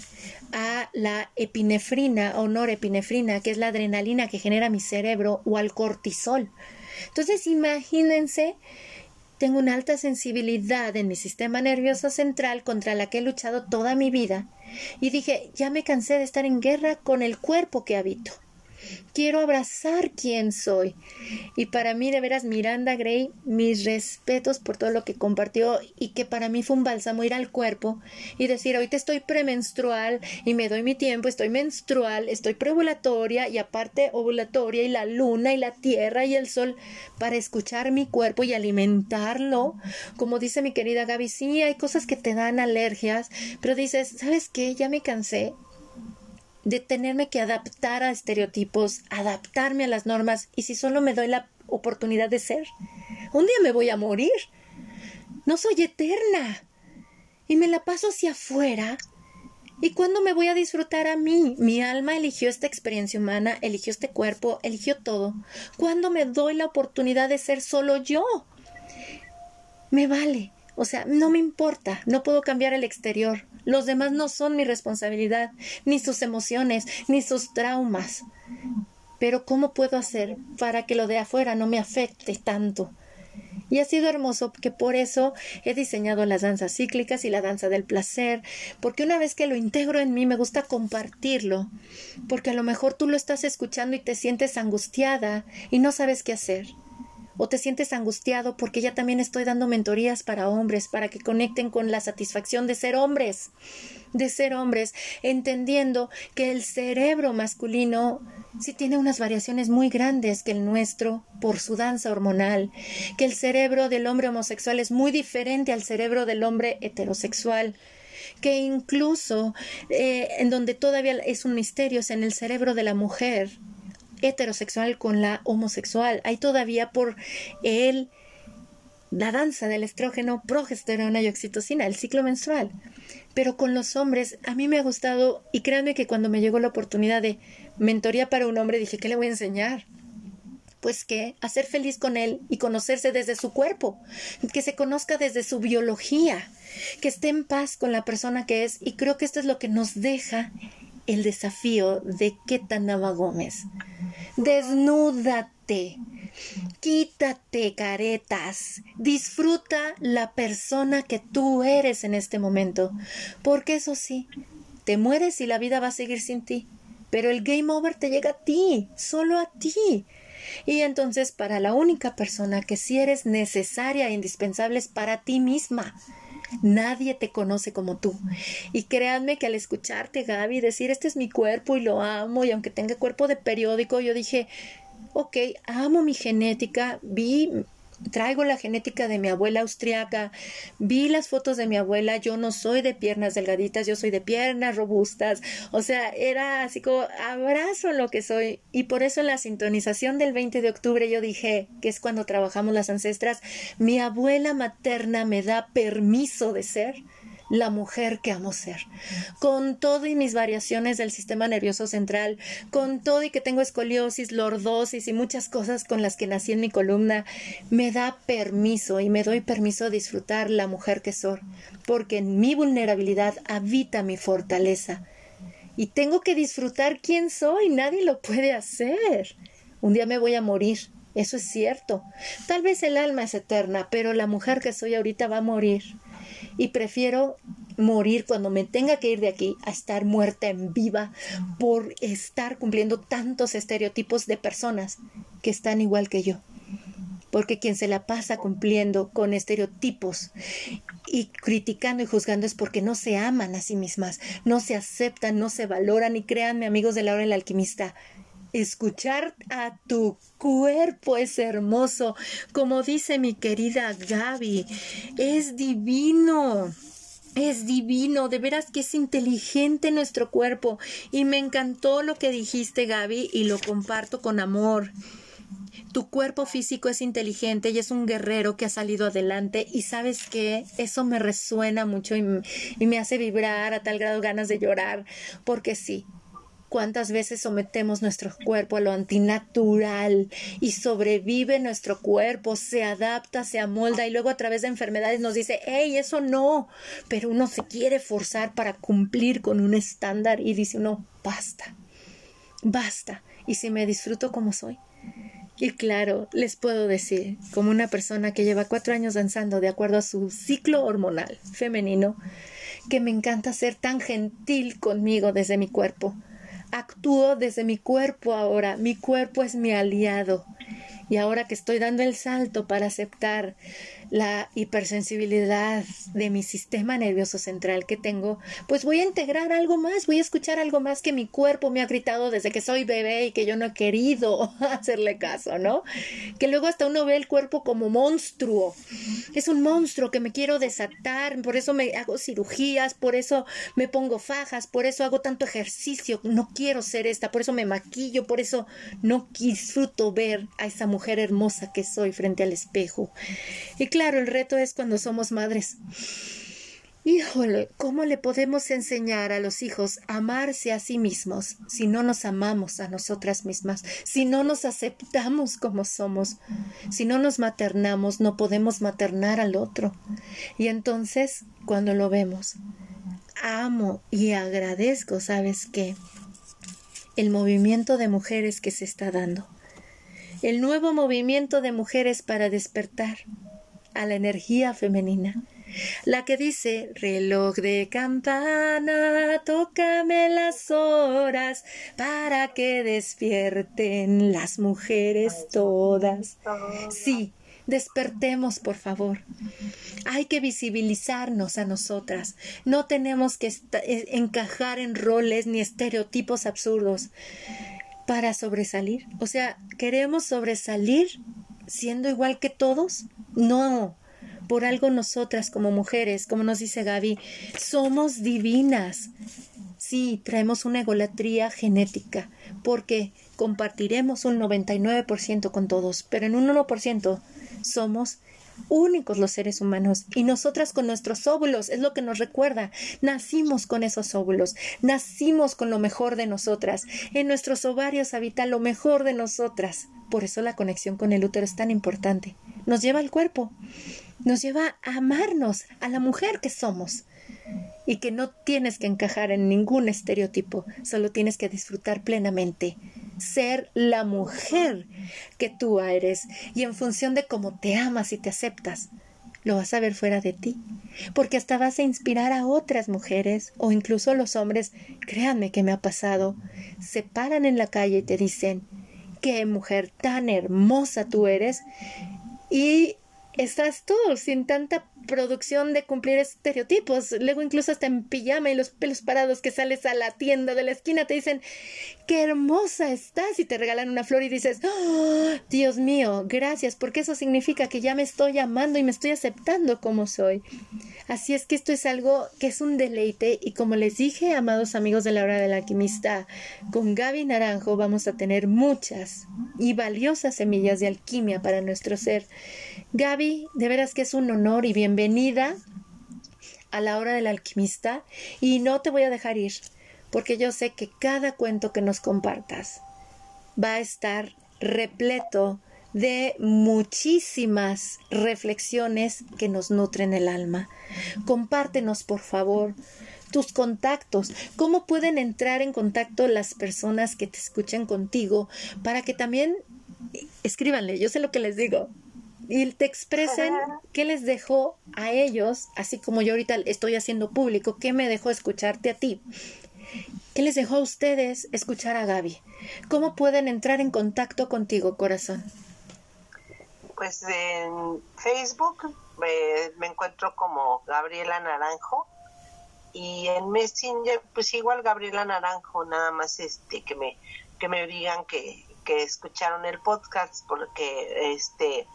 a la epinefrina o norepinefrina, que es la adrenalina que genera mi cerebro, o al cortisol. Entonces, imagínense, tengo una alta sensibilidad en mi sistema nervioso central contra la que he luchado toda mi vida, y dije, ya me cansé de estar en guerra con el cuerpo que habito. Quiero abrazar quién soy. Y para mí, de veras, Miranda Gray, mis respetos por todo lo que compartió y que para mí fue un bálsamo ir al cuerpo y decir, ahorita estoy premenstrual y me doy mi tiempo, estoy menstrual, estoy preovulatoria y aparte ovulatoria y la luna y la tierra y el sol para escuchar mi cuerpo y alimentarlo. Como dice mi querida Gaby, sí, hay cosas que te dan alergias, pero dices, ¿sabes qué? Ya me cansé de tenerme que adaptar a estereotipos, adaptarme a las normas, y si solo me doy la oportunidad de ser, un día me voy a morir. No soy eterna. Y me la paso hacia afuera. ¿Y cuándo me voy a disfrutar a mí? Mi alma eligió esta experiencia humana, eligió este cuerpo, eligió todo. ¿Cuándo me doy la oportunidad de ser solo yo? Me vale. O sea, no me importa, no puedo cambiar el exterior. Los demás no son mi responsabilidad, ni sus emociones, ni sus traumas. Pero ¿cómo puedo hacer para que lo de afuera no me afecte tanto? Y ha sido hermoso que por eso he diseñado las danzas cíclicas y la danza del placer, porque una vez que lo integro en mí me gusta compartirlo, porque a lo mejor tú lo estás escuchando y te sientes angustiada y no sabes qué hacer o te sientes angustiado porque ya también estoy dando mentorías para hombres, para que conecten con la satisfacción de ser hombres, de ser hombres, entendiendo que el cerebro masculino sí tiene unas variaciones muy grandes que el nuestro por su danza hormonal, que el cerebro del hombre homosexual es muy diferente al cerebro del hombre heterosexual que incluso eh, en donde todavía es un misterio es en el cerebro de la mujer heterosexual con la homosexual. Hay todavía por él la danza del estrógeno, progesterona y oxitocina, el ciclo menstrual. Pero con los hombres, a mí me ha gustado, y créanme que cuando me llegó la oportunidad de mentoría para un hombre, dije, ¿qué le voy a enseñar? Pues que hacer feliz con él y conocerse desde su cuerpo, que se conozca desde su biología, que esté en paz con la persona que es, y creo que esto es lo que nos deja el desafío de Ketanaba Gómez. Desnúdate, quítate caretas, disfruta la persona que tú eres en este momento, porque eso sí, te mueres y la vida va a seguir sin ti, pero el game over te llega a ti, solo a ti. Y entonces para la única persona que sí eres necesaria e indispensable es para ti misma. Nadie te conoce como tú. Y créanme que al escucharte, Gaby, decir este es mi cuerpo y lo amo, y aunque tenga cuerpo de periódico, yo dije, ok, amo mi genética, vi traigo la genética de mi abuela austriaca, vi las fotos de mi abuela, yo no soy de piernas delgaditas, yo soy de piernas robustas, o sea, era así como abrazo lo que soy. Y por eso en la sintonización del 20 de octubre yo dije, que es cuando trabajamos las ancestras, mi abuela materna me da permiso de ser la mujer que amo ser, con todo y mis variaciones del sistema nervioso central, con todo y que tengo escoliosis, lordosis y muchas cosas con las que nací en mi columna, me da permiso y me doy permiso a disfrutar la mujer que soy, porque en mi vulnerabilidad habita mi fortaleza. Y tengo que disfrutar quién soy, nadie lo puede hacer. Un día me voy a morir, eso es cierto. Tal vez el alma es eterna, pero la mujer que soy ahorita va a morir y prefiero morir cuando me tenga que ir de aquí a estar muerta en viva por estar cumpliendo tantos estereotipos de personas que están igual que yo. Porque quien se la pasa cumpliendo con estereotipos y criticando y juzgando es porque no se aman a sí mismas, no se aceptan, no se valoran y créanme amigos de la hora del alquimista, Escuchar a tu cuerpo es hermoso, como dice mi querida Gaby, es divino. Es divino, de veras que es inteligente nuestro cuerpo. Y me encantó lo que dijiste, Gaby, y lo comparto con amor. Tu cuerpo físico es inteligente y es un guerrero que ha salido adelante y sabes que eso me resuena mucho y, y, me hace vibrar a tal grado ganas de llorar, porque sí, cuántas veces sometemos nuestro cuerpo a lo antinatural y sobrevive nuestro cuerpo, se adapta, se amolda y luego a través de enfermedades nos dice, hey, eso no, pero uno se quiere forzar para cumplir con un estándar y dice uno, basta, basta, y si me disfruto como soy. Y claro, les puedo decir, como una persona que lleva cuatro años danzando de acuerdo a su ciclo hormonal femenino, que me encanta ser tan gentil conmigo desde mi cuerpo, Actúo desde mi cuerpo ahora, mi cuerpo es mi aliado. Y ahora que estoy dando el salto para aceptar la hipersensibilidad de mi sistema nervioso central que tengo, pues voy a integrar algo más, voy a escuchar algo más que mi cuerpo me ha gritado desde que soy bebé y que yo no he querido hacerle caso, ¿no? Que luego hasta uno ve el cuerpo como monstruo. Es un monstruo que me quiero desatar, por eso me hago cirugías, por eso me pongo fajas, por eso hago tanto ejercicio, no quiero ser esta, por eso me maquillo, por eso no disfruto ver a esa mujer hermosa que soy frente al espejo. Y claro, el reto es cuando somos madres. Híjole, ¿cómo le podemos enseñar a los hijos a amarse a sí mismos si no nos amamos a nosotras mismas, si no nos aceptamos como somos, si no nos maternamos, no podemos maternar al otro? Y entonces, cuando lo vemos, amo y agradezco, ¿sabes qué? El movimiento de mujeres que se está dando. El nuevo movimiento de mujeres para despertar a la energía femenina. La que dice reloj de campana, tócame las horas para que despierten las mujeres todas. Sí, despertemos, por favor. Hay que visibilizarnos a nosotras. No tenemos que eh, encajar en roles ni estereotipos absurdos para sobresalir. O sea, queremos sobresalir siendo igual que todos. No, por algo nosotras como mujeres, como nos dice Gaby, somos divinas. Sí, traemos una egolatría genética, porque compartiremos un 99% con todos, pero en un 1% somos únicos los seres humanos y nosotras con nuestros óvulos es lo que nos recuerda. Nacimos con esos óvulos, nacimos con lo mejor de nosotras. En nuestros ovarios habita lo mejor de nosotras. Por eso la conexión con el útero es tan importante. Nos lleva al cuerpo, nos lleva a amarnos, a la mujer que somos y que no tienes que encajar en ningún estereotipo, solo tienes que disfrutar plenamente, ser la mujer que tú eres y en función de cómo te amas y te aceptas, lo vas a ver fuera de ti, porque hasta vas a inspirar a otras mujeres o incluso los hombres, créanme que me ha pasado, se paran en la calle y te dicen, qué mujer tan hermosa tú eres y estás tú sin tanta producción de cumplir estereotipos. Luego incluso hasta en pijama y los pelos parados que sales a la tienda de la esquina te dicen qué hermosa estás y te regalan una flor y dices ¡Oh, Dios mío, gracias, porque eso significa que ya me estoy amando y me estoy aceptando como soy. Así es que esto es algo que es un deleite y como les dije, amados amigos de la hora del alquimista, con Gaby Naranjo vamos a tener muchas y valiosas semillas de alquimia para nuestro ser. Gaby, de veras que es un honor y bienvenida a la hora del alquimista y no te voy a dejar ir porque yo sé que cada cuento que nos compartas va a estar repleto de muchísimas reflexiones que nos nutren el alma. Compártenos, por favor, tus contactos, cómo pueden entrar en contacto las personas que te escuchen contigo para que también escríbanle, yo sé lo que les digo, y te expresen qué les dejó a ellos, así como yo ahorita estoy haciendo público, qué me dejó escucharte a ti. ¿Qué les dejó a ustedes escuchar a Gaby? ¿Cómo pueden entrar en contacto contigo, corazón? Pues en Facebook me, encuentro como Gabriela Naranjo y en Messenger pues igual Gabriela Naranjo, nada más este que me que me digan que, que escucharon el podcast porque este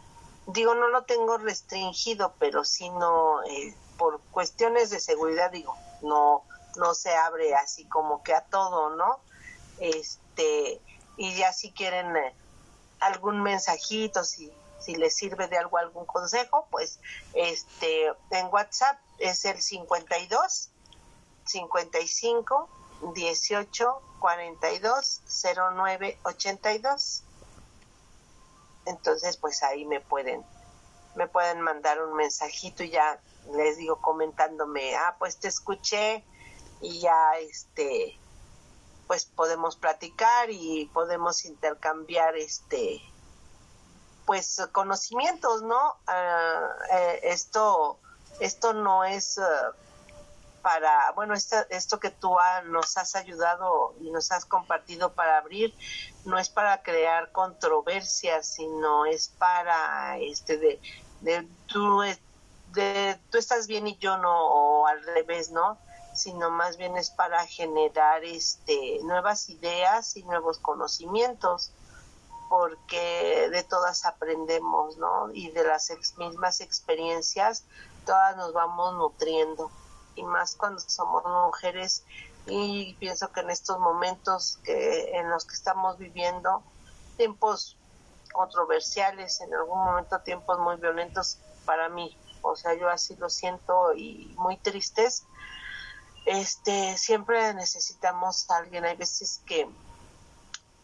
digo no lo tengo restringido pero si no eh, por cuestiones de seguridad digo no no se abre así como que a todo no este y ya si quieren eh, algún mensajito si si les sirve de algo algún consejo, pues este en WhatsApp es el 52 55 18 42 09 82. Entonces, pues ahí me pueden me pueden mandar un mensajito y ya les digo comentándome, ah, pues te escuché y ya este pues podemos platicar y podemos intercambiar este pues conocimientos, ¿no? Ah, eh, esto, esto no es ah, para, bueno, esto, esto que tú nos has ayudado y nos has compartido para abrir, no es para crear controversias, sino es para, este, de, de tú, de, tú estás bien y yo no, o al revés, ¿no? sino más bien es para generar este nuevas ideas y nuevos conocimientos porque de todas aprendemos, ¿no? Y de las mismas experiencias, todas nos vamos nutriendo. Y más cuando somos mujeres, y pienso que en estos momentos que en los que estamos viviendo, tiempos controversiales, en algún momento tiempos muy violentos para mí, o sea, yo así lo siento y muy tristes. Este, siempre necesitamos a alguien, hay veces que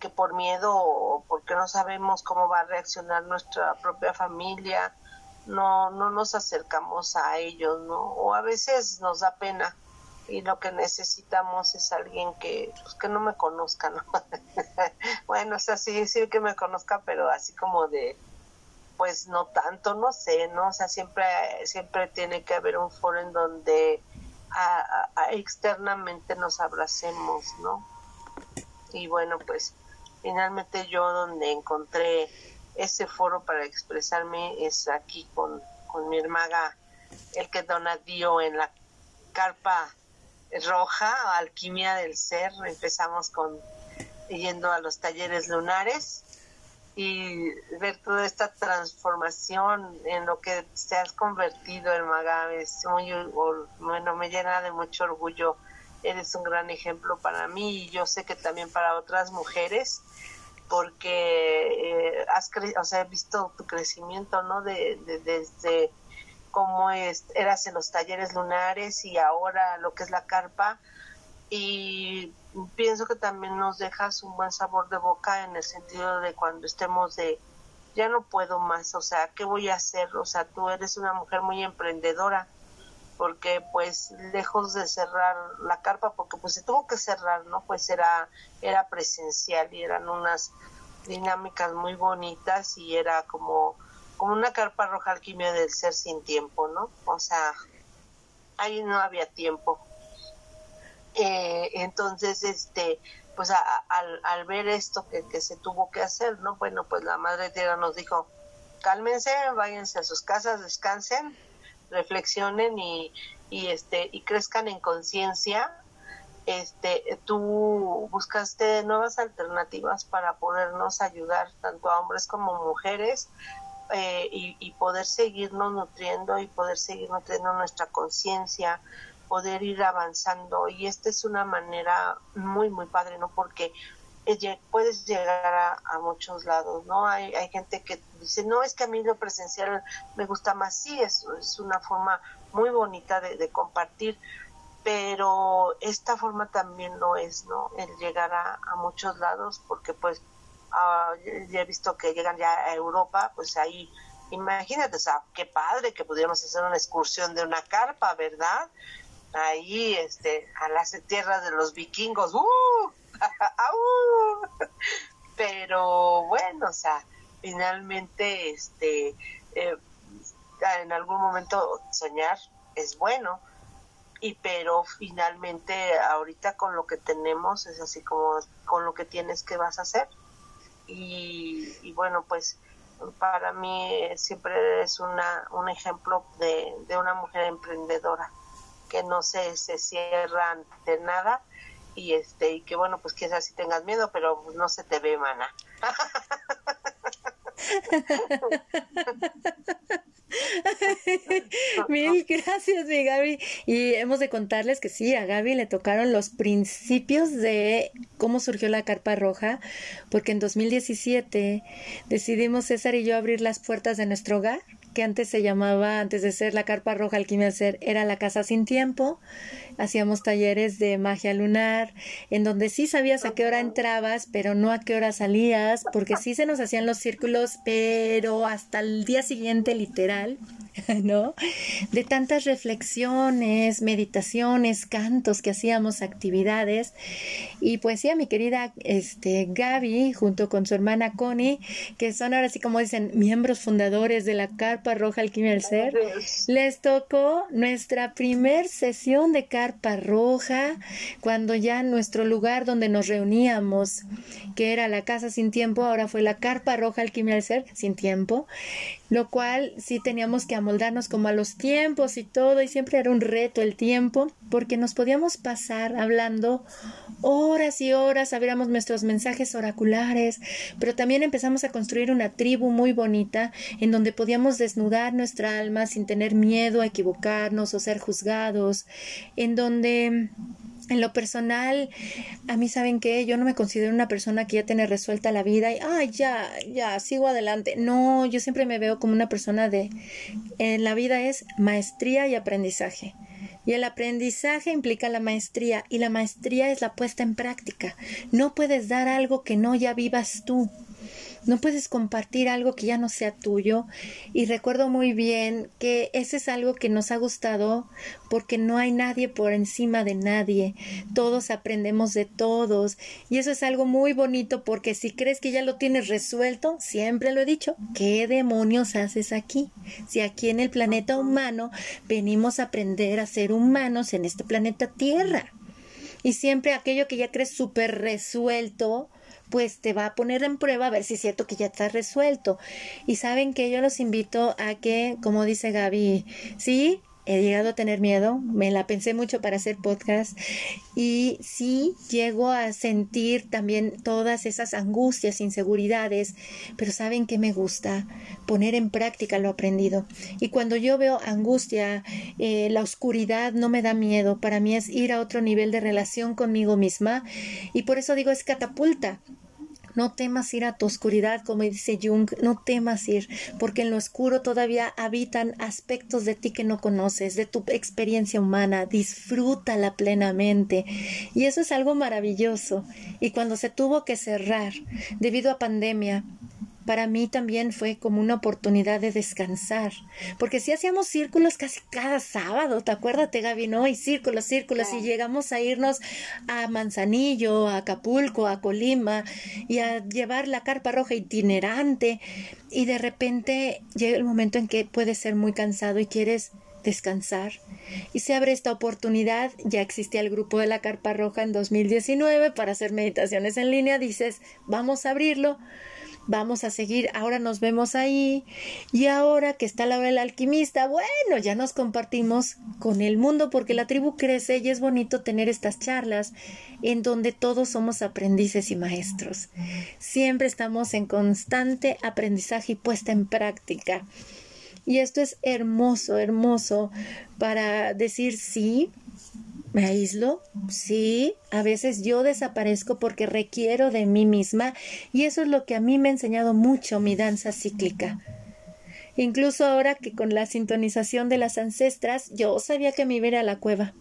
que por miedo o porque no sabemos cómo va a reaccionar nuestra propia familia, no, no nos acercamos a ellos, ¿no? O a veces nos da pena y lo que necesitamos es alguien que, pues, que no me conozca, ¿no? bueno, o sea, sí, sí que me conozca, pero así como de, pues no tanto, no sé, ¿no? O sea, siempre, siempre tiene que haber un foro en donde externamente nos abracemos, ¿no? Y bueno, pues finalmente yo donde encontré ese foro para expresarme es aquí con, con mi hermaga, el que dio en la carpa roja, alquimia del ser. Empezamos con yendo a los talleres lunares y ver toda esta transformación en lo que te has convertido, hermaga, es muy, bueno, me llena de mucho orgullo. Eres un gran ejemplo para mí y yo sé que también para otras mujeres porque eh, has o sea, he visto tu crecimiento, ¿no? De, desde cómo es, eras en los talleres lunares y ahora lo que es la carpa. Y pienso que también nos dejas un buen sabor de boca en el sentido de cuando estemos de ya no puedo más, o sea, ¿qué voy a hacer? O sea, tú eres una mujer muy emprendedora, porque pues lejos de cerrar la carpa, porque pues se tuvo que cerrar, ¿no? Pues era, era presencial y eran unas dinámicas muy bonitas y era como, como una carpa roja alquimia del ser sin tiempo, ¿no? O sea, ahí no había tiempo. Eh, entonces, este, pues al, al, ver esto que, que, se tuvo que hacer, ¿no? Bueno, pues la Madre Tierra nos dijo, cálmense, váyanse a sus casas, descansen, reflexionen y, y este, y crezcan en conciencia. Este, tú buscaste nuevas alternativas para podernos ayudar tanto a hombres como mujeres eh, y, y poder seguirnos nutriendo y poder seguir nutriendo nuestra conciencia, poder ir avanzando y esta es una manera muy muy padre no porque puedes llegar a, muchos lados no hay, hay gente que dice no es que a mí lo presencial me gusta más sí es, es una forma muy bonita de, compartir pero esta forma también lo es no el llegar a, muchos lados porque pues uh, ya he visto que llegan ya a Europa pues ahí imagínate o qué padre que pudiéramos hacer una excursión de una carpa verdad ahí este a las tierras de los vikingos ¡uh! pero bueno o sea finalmente este eh, en algún momento soñar es bueno y pero finalmente ahorita con lo que tenemos es así como con lo que tienes que vas a hacer y, y bueno pues para mí siempre es una un ejemplo de, de una mujer emprendedora que no se, se cierran de nada y este y que bueno pues quizás si tengas miedo pero no se te ve mana Mil gracias, mi Gaby. Y hemos de contarles que sí, a Gaby le tocaron los principios de cómo surgió la carpa roja, porque en 2017 decidimos César y yo abrir las puertas de nuestro hogar que antes se llamaba, antes de ser la Carpa Roja Alquimia Ser, era la Casa Sin Tiempo. Hacíamos talleres de magia lunar, en donde sí sabías a qué hora entrabas, pero no a qué hora salías, porque sí se nos hacían los círculos, pero hasta el día siguiente, literal, ¿no? De tantas reflexiones, meditaciones, cantos que hacíamos, actividades. Y pues sí, a mi querida este, Gaby, junto con su hermana Connie, que son ahora sí como dicen, miembros fundadores de la Carpa Roja Alquimia del Ser, les tocó nuestra primer sesión de Carpa Roja, cuando ya nuestro lugar donde nos reuníamos, que era la Casa Sin Tiempo, ahora fue la Carpa Roja Alquimia del Ser, sin tiempo, lo cual sí teníamos que amoldarnos como a los tiempos y todo, y siempre era un reto el tiempo, porque nos podíamos pasar hablando horas y horas, abríamos nuestros mensajes oraculares, pero también empezamos a construir una tribu muy bonita en donde podíamos desnudar nuestra alma sin tener miedo a equivocarnos o ser juzgados, en donde en lo personal, a mí saben que yo no me considero una persona que ya tiene resuelta la vida y, ay, ya, ya, sigo adelante. No, yo siempre me veo como una persona de, en la vida es maestría y aprendizaje. Y el aprendizaje implica la maestría y la maestría es la puesta en práctica. No puedes dar algo que no ya vivas tú. No puedes compartir algo que ya no sea tuyo. Y recuerdo muy bien que ese es algo que nos ha gustado porque no hay nadie por encima de nadie. Todos aprendemos de todos. Y eso es algo muy bonito porque si crees que ya lo tienes resuelto, siempre lo he dicho, ¿qué demonios haces aquí? Si aquí en el planeta humano venimos a aprender a ser humanos en este planeta Tierra. Y siempre aquello que ya crees súper resuelto, pues te va a poner en prueba a ver si es cierto que ya está resuelto. Y saben que yo los invito a que, como dice Gaby, sí, he llegado a tener miedo, me la pensé mucho para hacer podcast y sí llego a sentir también todas esas angustias, inseguridades, pero saben que me gusta poner en práctica lo aprendido. Y cuando yo veo angustia, eh, la oscuridad no me da miedo, para mí es ir a otro nivel de relación conmigo misma y por eso digo es catapulta No temas ir a tu oscuridad, como dice Jung, no temas ir, porque en lo oscuro todavía habitan aspectos de ti que no conoces, de tu experiencia humana. Disfrútala plenamente. Y eso es algo maravilloso. Y cuando se tuvo que cerrar debido a pandemia, para mí también fue como una oportunidad de descansar, porque si hacíamos círculos casi cada sábado, ¿te acuerdas, Gaby? No, y círculos, círculos, y llegamos a irnos a Manzanillo, a Acapulco, a Colima, y a llevar la carpa roja itinerante, y de repente llega el momento en que puedes ser muy cansado y quieres descansar. Y se abre esta oportunidad, ya existía el grupo de la Carpa Roja en 2019 para hacer meditaciones en línea, dices, vamos a abrirlo, vamos a seguir, ahora nos vemos ahí y ahora que está la hora del alquimista, bueno, ya nos compartimos con el mundo porque la tribu crece y es bonito tener estas charlas en donde todos somos aprendices y maestros. Siempre estamos en constante aprendizaje y puesta en práctica. Y esto es hermoso, hermoso para decir sí, ¿Me aíslo? Sí, a veces yo desaparezco porque requiero de mí misma y eso es lo que a mí me ha enseñado mucho mi danza cíclica. Incluso ahora que con la sintonización de las ancestras yo sabía que me iba a la cueva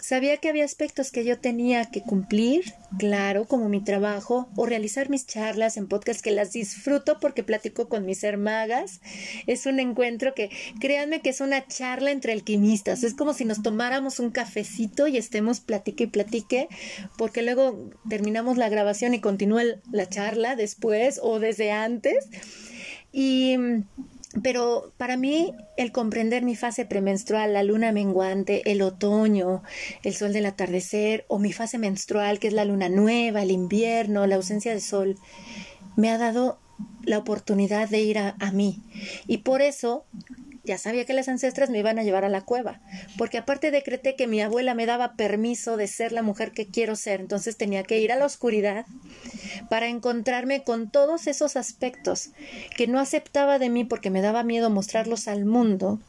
Sabía que había aspectos que yo tenía que cumplir, claro, como mi trabajo, o realizar mis charlas en podcast que las disfruto porque platico con mis hermagas. Es un encuentro que, créanme que es una charla entre alquimistas. Es como si nos tomáramos un cafecito y estemos platique y platique, porque luego terminamos la grabación y continúa la charla después o desde antes. Y pero para mí el comprender mi fase premenstrual, la luna menguante, el otoño, el sol del atardecer o mi fase menstrual, que es la luna nueva, el invierno, la ausencia de sol, me ha dado la oportunidad de ir a, a mí. Y por eso ya sabía que las ancestras me iban a llevar a la cueva, porque aparte decreté que mi abuela me daba permiso de ser la mujer que quiero ser, entonces tenía que ir a la oscuridad para encontrarme con todos esos aspectos que no aceptaba de mí porque me daba miedo mostrarlos al mundo.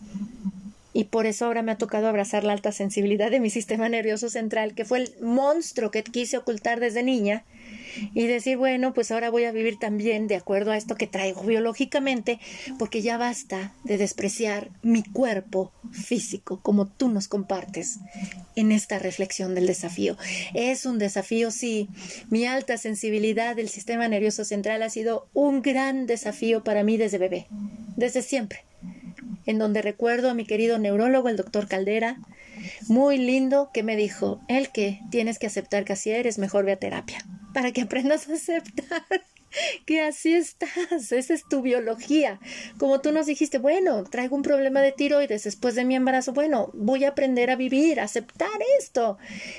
Y por eso ahora me ha tocado abrazar la alta sensibilidad de mi sistema nervioso central, que fue el monstruo que quise ocultar desde niña y decir, bueno, pues ahora voy a vivir también de acuerdo a esto que traigo biológicamente, porque ya basta de despreciar mi cuerpo físico como tú nos compartes en esta reflexión del desafío. Es un desafío, sí. Mi alta sensibilidad del sistema nervioso central ha sido un gran desafío para mí desde bebé, desde siempre en donde recuerdo a mi querido neurólogo, el doctor Caldera, muy lindo, que me dijo, el que tienes que aceptar que así eres, mejor ve a terapia para que aprendas a aceptar que así estás, esa es tu biología. Como tú nos dijiste, bueno, traigo un problema de tiroides después de mi embarazo, bueno, voy a aprender a vivir, a aceptar esto.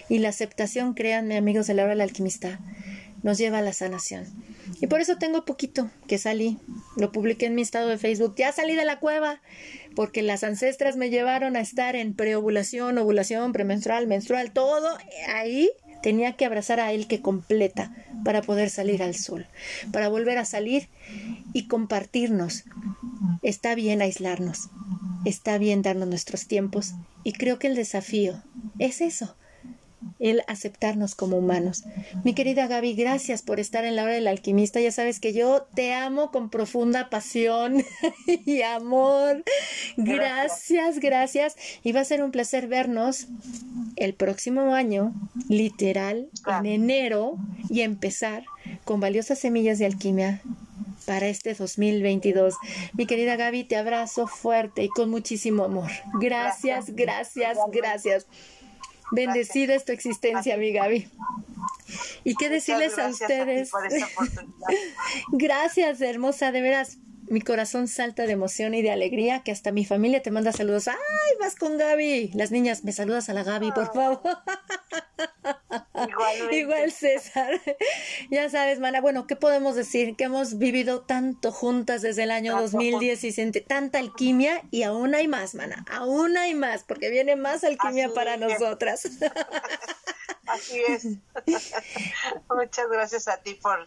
Y la aceptación, créanme amigos de la alquimista, nos lleva a la sanación. Y por eso tengo poquito que salí, lo publiqué en mi estado de Facebook, ya salí de la cueva, porque las ancestras me llevaron a estar en preovulación, ovulación, premenstrual, menstrual, todo ahí Tenía que abrazar a él que completa para poder salir al sol, para volver a salir y compartirnos. Está bien aislarnos, está bien darnos nuestros tiempos y creo que el desafío es eso, el aceptarnos como humanos. Mi querida Gaby, gracias por estar en la hora del alquimista. Ya sabes que yo te amo con profunda pasión y amor. Gracias, gracias. Y va a ser un placer vernos el próximo año, literal, en enero, y empezar con valiosas semillas de alquimia para este 2022. Mi querida Gaby, te abrazo fuerte y con muchísimo amor. Gracias, gracias, gracias. Bendecida es tu existencia, mi Gaby. ¿Y qué decirles a ustedes? gracias, hermosa, de veras mi corazón salta de emoción y de alegría que hasta mi familia te manda saludos. ¡Ay, vas con Gaby! Las niñas, me saludas a la Gaby, por favor. Igual César. ya sabes, mana. Bueno, ¿qué podemos decir? Que hemos vivido tanto juntas desde el año 2010 y tanta alquimia y aún hay más, mana. Aún hay más, porque viene más alquimia para nosotras. Así es. Muchas gracias a ti por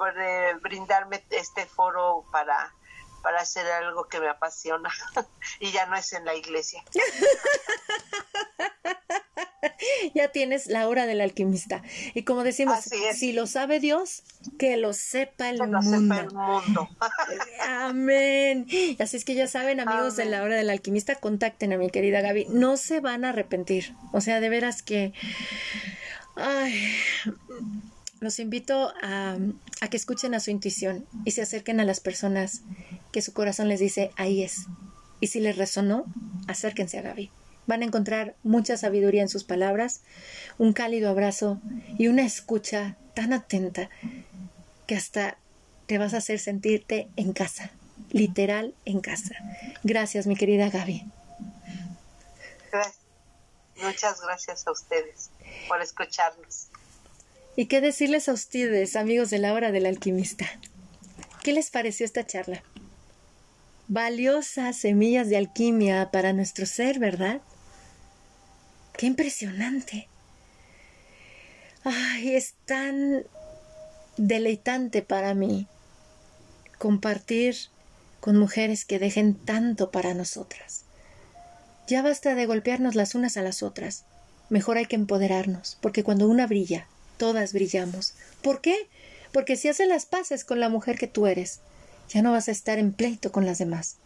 por eh, brindarme este foro para para hacer algo que me apasiona y ya no es en la iglesia. ya tienes la hora del alquimista. Y como decimos, si lo sabe Dios, que lo sepa el, mundo. Amén. Así es que ya saben, amigos de la hora del alquimista, contacten a mi querida Gaby. No se van a arrepentir. O sea, de veras que... Ay, los invito a, a, que escuchen a su intuición y se acerquen a las personas que su corazón les dice, ahí es. Y si les resonó, acérquense a Gaby. Van a encontrar mucha sabiduría en sus palabras, un cálido abrazo y una escucha tan atenta que hasta te vas a hacer sentirte en casa, literal en casa. Gracias, mi querida Gaby. Muchas gracias a ustedes por escucharnos. ¿Y qué decirles a ustedes, amigos de la hora del alquimista? ¿Qué les pareció esta charla? Valiosas semillas de alquimia para nuestro ser, ¿verdad? Qué impresionante. Ay, es tan deleitante para mí compartir con mujeres que dejen tanto para nosotras. Ya basta de golpearnos las unas a las otras. Mejor hay que empoderarnos, porque cuando una brilla, todas brillamos. ¿Por qué? Porque si haces las paces con la mujer que tú eres, ya no vas a estar en pleito con las demás.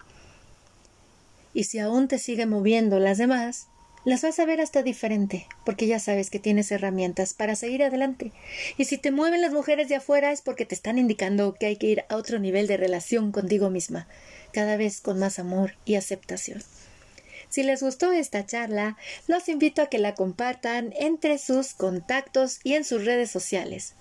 Y si aún te sigue moviendo las demás, las vas a ver hasta diferente, porque ya sabes que tienes herramientas para seguir adelante. Y si te mueven las mujeres de afuera es porque te están indicando que hay que ir a otro nivel de relación contigo misma, cada vez con más amor y aceptación. Si les gustó esta charla, los invito a que la compartan entre sus contactos y en sus redes sociales.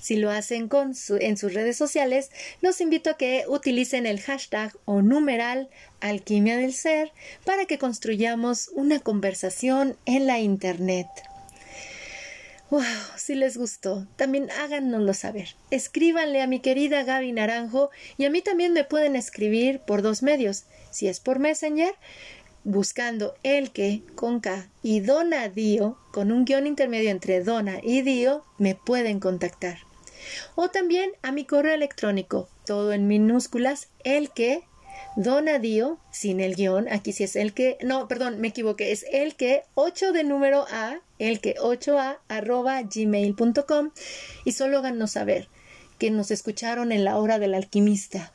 Si lo hacen en sus redes sociales, los invito a que utilicen el hashtag o numeral alquimia del ser para que construyamos una conversación en la Internet. Wow, si les gustó, también háganoslo saber. Escríbanle a mi querida Gaby Naranjo y a mí también me pueden escribir por dos medios. Si es por Messenger, buscando el que con K y Dona Dio, con un guion intermedio entre Dona y Dio, me pueden contactar. O también a mi correo electrónico, todo en minúsculas, el que Donadio, sin el guion, aquí sí es el que, no, perdón, me equivoqué, es el que 8 de número A, el que 8A arroba gmail.com y solo háganos saber que nos escucharon en la hora del alquimista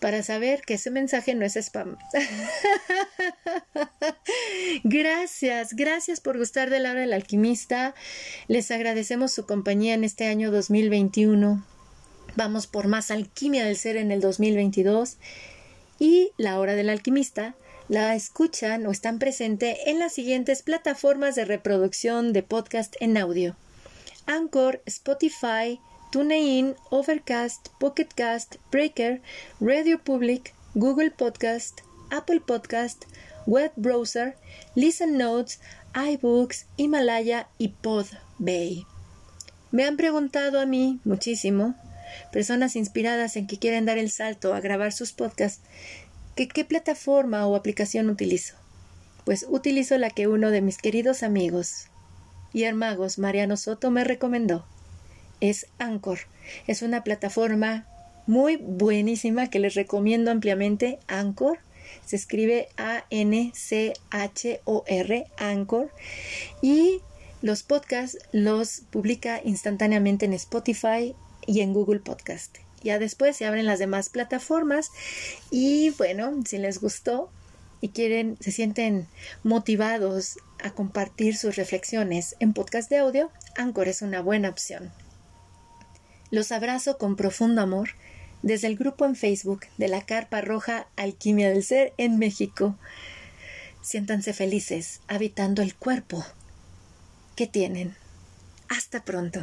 para saber que ese mensaje no es spam. gracias, gracias por gustar de la hora del alquimista. Les agradecemos su compañía en este año 2021. Vamos por más alquimia del ser en el 2022. Y la hora del alquimista la escuchan o están presente en las siguientes plataformas de reproducción de podcast en audio. Anchor, Spotify, TuneIn, Overcast, Pocketcast, Breaker, Radio Public, Google Podcast, Apple Podcast, Web Browser, Listen Notes, iBooks, Himalaya y Podbay. Me han preguntado a mí muchísimo, personas inspiradas en que quieren dar el salto a grabar sus podcasts, que qué plataforma o aplicación utilizo. Pues utilizo la que uno de mis queridos amigos y hermagos, Mariano Soto, me recomendó es Anchor. Es una plataforma muy buenísima que les recomiendo ampliamente. Anchor. Se escribe A-N-C-H-O-R, Anchor. Y los podcasts los publica instantáneamente en Spotify y en Google Podcast. Ya después se abren las demás plataformas y bueno, si les gustó y quieren, se sienten motivados a compartir sus reflexiones en podcast de audio, Anchor es una buena opción. Los abrazo con profundo amor desde el grupo en Facebook de la Carpa Roja Alquimia del Ser en México. Siéntanse felices habitando el cuerpo que tienen. Hasta pronto.